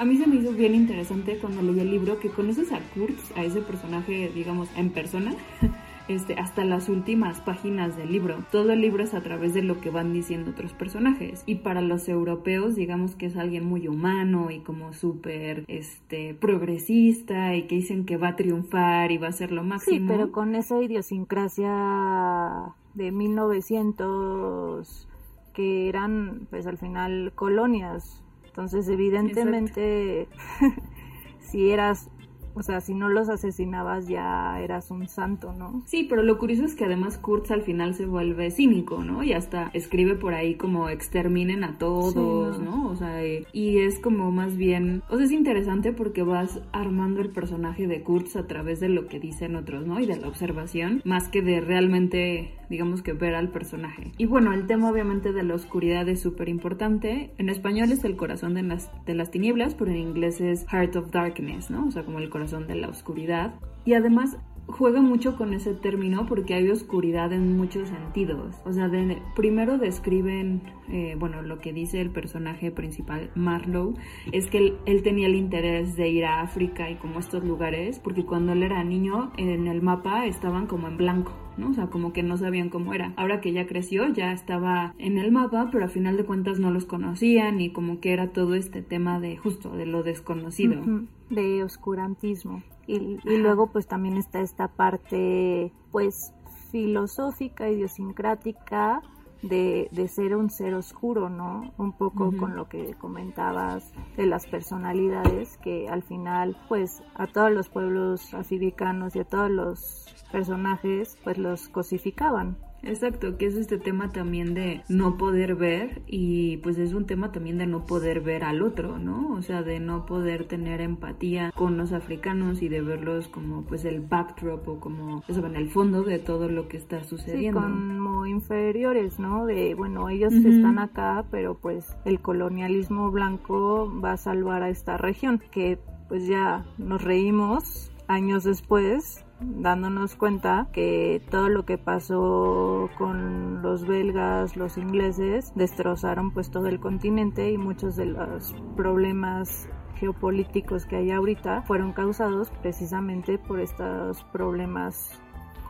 a mí se me hizo bien interesante cuando leí el libro que conoces a Kurtz, a ese personaje, digamos, en persona, este, hasta las últimas páginas del libro. Todo el libro es a través de lo que van diciendo otros personajes. Y para los europeos, digamos que es alguien muy humano y como súper este, progresista y que dicen que va a triunfar y va a ser lo Sí, máximo. pero con esa idiosincrasia de 1900 que eran pues al final colonias. Entonces evidentemente si eras o sea, si no los asesinabas ya eras un santo, ¿no? Sí, pero lo curioso es que además Kurtz al final se vuelve cínico, ¿no? Y hasta escribe por ahí como exterminen a todos, Sí, ¿no? O sea, eh, y es como más bien, o sea, es interesante porque vas armando el personaje de Kurtz a través de lo que dicen otros, ¿no? Y de la observación, más que de realmente, digamos que ver al personaje. Y bueno, el tema obviamente de la oscuridad es súper importante. En español es el corazón de las, de las tinieblas, pero en inglés es Heart of Darkness, ¿no? O sea, como el corazón de la oscuridad. Y además juega mucho con ese término porque hay oscuridad en muchos sentidos. O sea, primero describen, eh, bueno, lo que dice el personaje principal, Marlowe, es que él, tenía el interés de ir a África y como estos lugares, porque cuando él era niño en el mapa estaban como en blanco. ¿no? O sea, como que no sabían cómo era. Ahora que ya creció, ya estaba en el mapa, pero a final de cuentas no los conocían y como que era todo este tema de justo, de lo desconocido. De oscurantismo. Y, y luego pues también está esta parte pues filosófica, idiosincrática de, de ser un ser oscuro, ¿no? Un poco con lo que comentabas de las personalidades que al final pues a todos los pueblos africanos y a todos los personajes pues los cosificaban. Exacto, que es este tema también de no poder ver y pues es un tema también de no poder ver al otro, ¿no? O sea, de no poder tener empatía con los africanos y de verlos como pues el backdrop o como eso en el fondo de todo lo que está Sí, sucediendo. como inferiores, ¿no? De, bueno, ellos están acá, pero pues el colonialismo blanco va a salvar a esta región, que pues ya nos reímos años después dándonos cuenta que todo lo que pasó con los belgas, los ingleses, destrozaron pues todo el continente y muchos de los problemas geopolíticos que hay ahorita fueron causados precisamente por estos problemas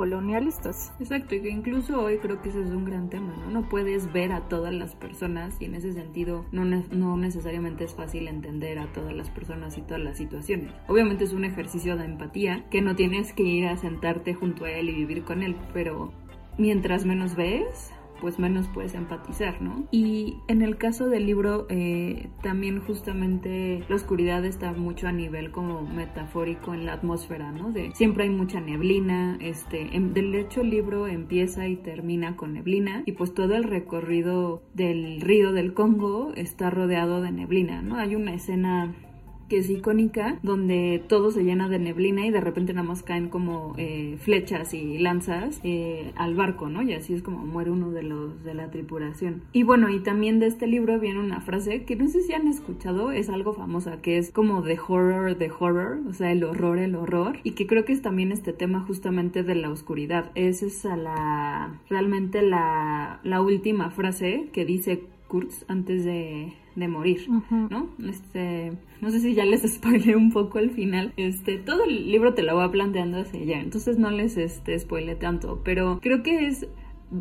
colonialistas. Exacto, y que incluso hoy creo que ese es un gran tema, ¿no? No puedes ver a todas las personas y en ese sentido no, no necesariamente es fácil entender a todas las personas y todas las situaciones. Obviamente es un ejercicio de empatía que no tienes que ir a sentarte junto a él y vivir con él, pero mientras menos ves, pues menos puedes empatizar, ¿no? Y en el caso del libro, eh, también justamente la oscuridad está mucho a nivel como metafórico en la atmósfera, ¿no? De siempre hay mucha neblina, este, em- del hecho el libro empieza y termina con neblina y pues todo el recorrido del río del Congo está rodeado de neblina, ¿no? Hay una escena que es icónica, donde todo se llena de neblina y de repente nada más caen como eh, flechas y lanzas eh, al barco, ¿no? Y así es como muere uno de los de la tripulación. Y bueno, y también de este libro viene una frase que no sé si han escuchado, es algo famosa, que es como the horror, the horror, o sea, el horror, el horror, y que creo que es también este tema justamente de la oscuridad. Es esa la, realmente la, la última frase que dice Kurtz antes de, de morir. ¿no? Este, no sé si ya les spoilé un poco al final. Este, todo el libro te lo va planteando hacia allá, entonces no les este spoilé tanto, pero creo que es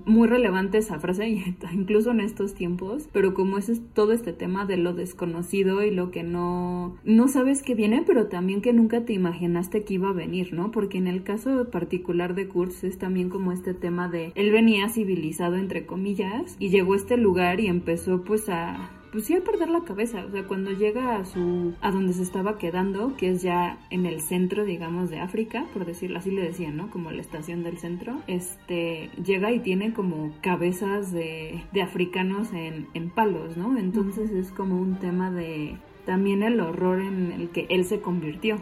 muy relevante esa frase, incluso en estos tiempos, pero como es todo este tema de lo desconocido y lo que no, no sabes que viene, pero también que nunca te imaginaste que iba a venir, ¿no? Porque en el caso particular de Kurtz es también como este tema de él venía civilizado entre comillas y llegó a este lugar y empezó pues a pues sí a perder la cabeza, o sea, cuando llega a su a donde se estaba quedando, que es ya en el centro, digamos, de África, por decirlo así le decían, ¿no? Como la estación del centro, este llega y tiene como cabezas de, de africanos en, en palos, ¿no? Entonces es como un tema de también el horror en el que él se convirtió.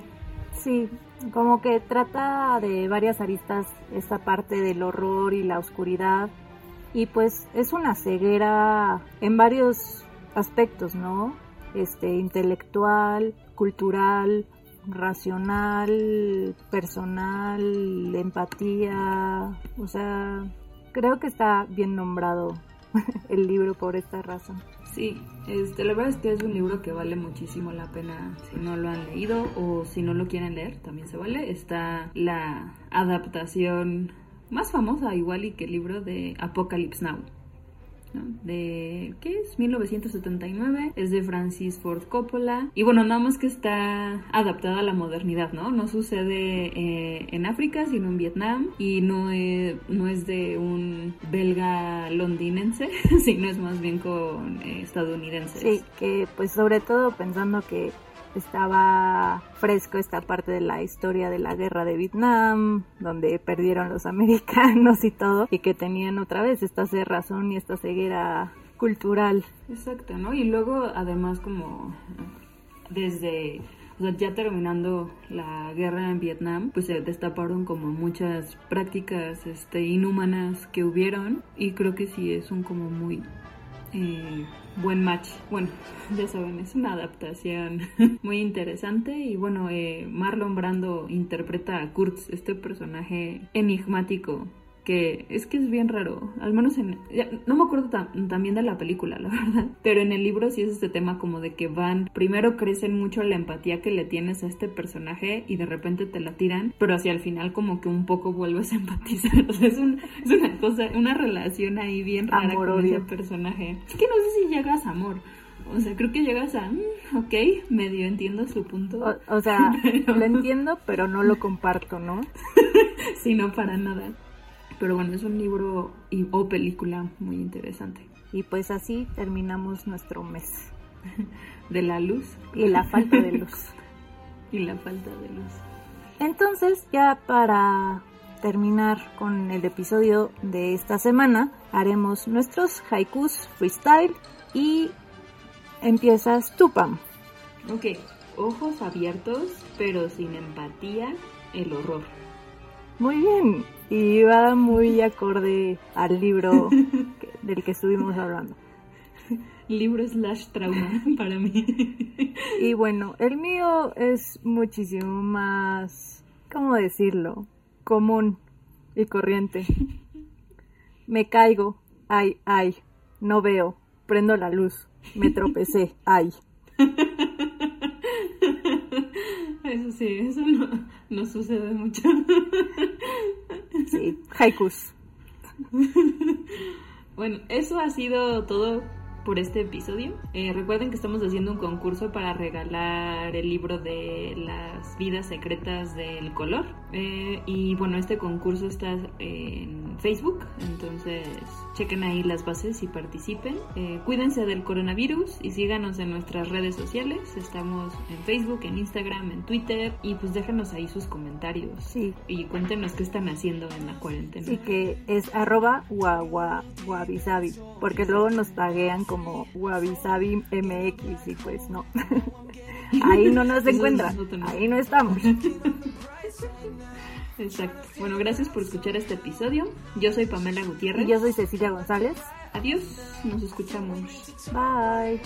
Sí, como que trata de varias aristas esta parte del horror y la oscuridad y pues es una ceguera en varios aspectos, ¿no? Este intelectual, cultural, racional, personal, empatía, o sea, creo que está bien nombrado el libro por esta razón. Sí, este, la verdad es que es un libro que vale muchísimo la pena si no lo han leído o si no lo quieren leer, también se vale. Está la adaptación más famosa igual y que el libro de Apocalypse Now. De, ¿qué es? 1979, es de Francis Ford Coppola. Y bueno, nada más que está adaptada a la modernidad, ¿no? No sucede eh, en África, sino en Vietnam. Y no es, no es de un belga londinense, sino es más bien con eh, estadounidenses. Sí, que pues sobre todo pensando que estaba fresco esta parte de la historia de la guerra de Vietnam, donde perdieron los americanos y todo, y que tenían otra vez esta cerrazón y esta ceguera cultural. Exacto, ¿no? Y luego además como desde ya terminando la guerra en Vietnam, pues se destaparon como muchas prácticas este, inhumanas que hubieron y creo que sí es un como muy eh, buen match. Bueno, ya saben, es una adaptación muy interesante y bueno, eh, Marlon Brando interpreta a Kurtz, este personaje enigmático que es que es bien raro, al menos en... no me acuerdo también de la película, la verdad, pero en el libro sí es este tema como de que van, primero crecen mucho la empatía que le tienes a este personaje y de repente te la tiran, pero hacia el final como que un poco vuelves a empatizar, o sea, es, una cosa, una relación ahí bien rara con ese personaje. Es que no sé si llegas a amor. O sea, creo que llegas a, mm, ok, medio entiendo su punto. O, sea, lo entiendo, pero no lo comparto, ¿no? sí, no para nada. Pero bueno, es un libro y, o película muy interesante. Y pues así terminamos nuestro mes. De la luz. Y la falta de luz. y la falta de luz. Entonces, ya para terminar con el episodio de esta semana, haremos nuestros haikus freestyle y empiezas tú, Pam. Ok, ojos abiertos, pero sin empatía, el horror. Muy bien, y va muy acorde al libro del que estuvimos hablando. Libro slash trauma para mí. Y bueno, el mío es muchísimo más, ¿cómo decirlo? Común y corriente. Me caigo, ay, ay, no veo, prendo la luz, me tropecé, ay. Eso sí, eso no, sucede mucho. Sí, haikus. Bueno, eso ha sido todo por este episodio. Eh, recuerden que estamos haciendo un concurso para regalar el libro de las vidas secretas del color. Eh, y bueno, este concurso está en Facebook, entonces chequen ahí las bases y participen. Eh, cuídense del coronavirus y síganos en nuestras redes sociales. Estamos en Facebook, en Instagram, en Twitter y pues déjanos ahí sus comentarios. Sí. Y cuéntenos qué están haciendo en la cuarentena. Sí, que es arroba porque luego nos taguean como wabisabi mx y pues no. ahí no nos encuentran, ahí no estamos. Exacto. Bueno, gracias por escuchar este episodio. Yo soy Pamela Gutiérrez. Y yo soy Cecilia González. Adiós, nos escuchamos. Bye.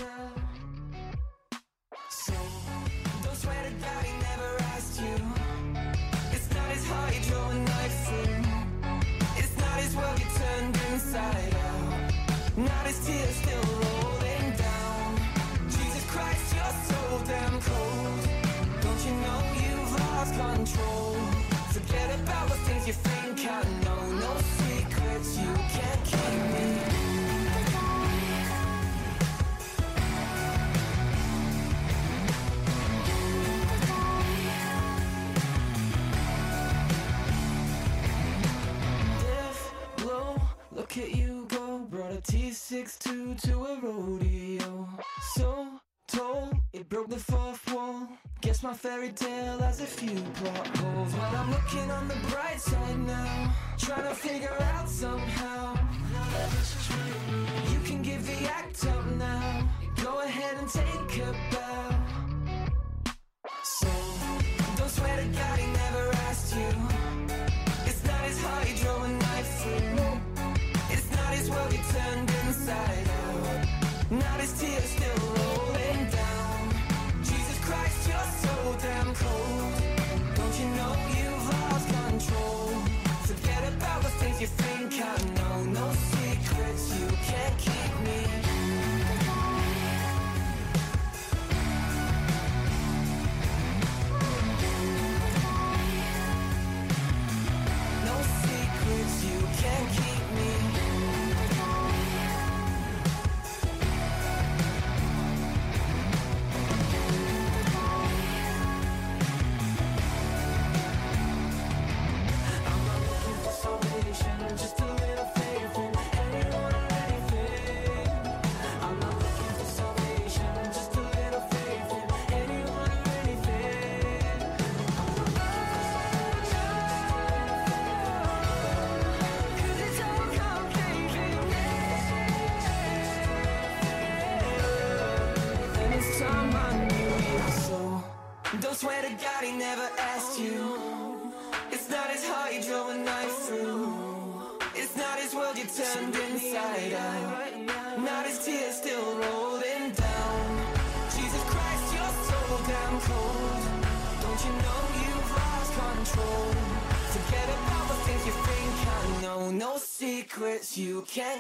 lost control. Forget about the things you think I know. No secrets you can't keep me. Death blow, look at you go. Brought a T62 to a rodeo. So tall, it broke the fourth wall. Guess my fairy tale has a few plot holes. But I'm looking on the bright side now. Trying to figure out somehow. You can give the act up now. Go ahead and take a bow. So, don't swear to God he never asked you. It's not his heart he drove a knife through. It's not his world he turned inside out. Not his tears still you know you've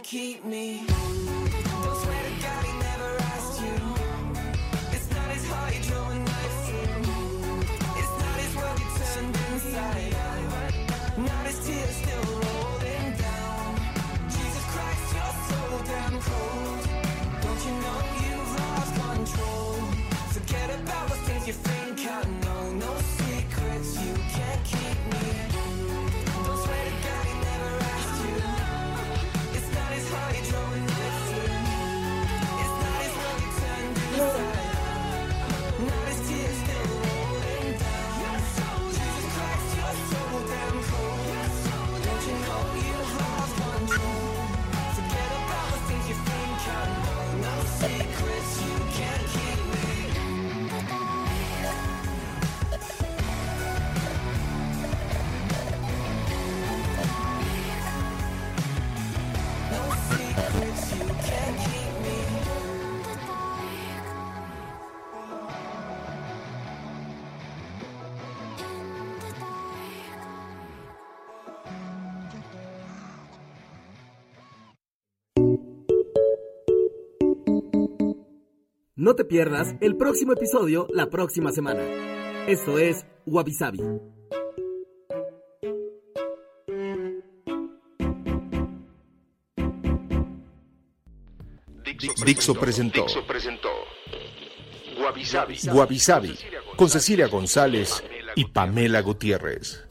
keep me. No te pierdas el próximo episodio la próxima semana. Esto es Wabi Sabi. Dixo presentó Dixo presentó con Cecilia González y Pamela Gutiérrez.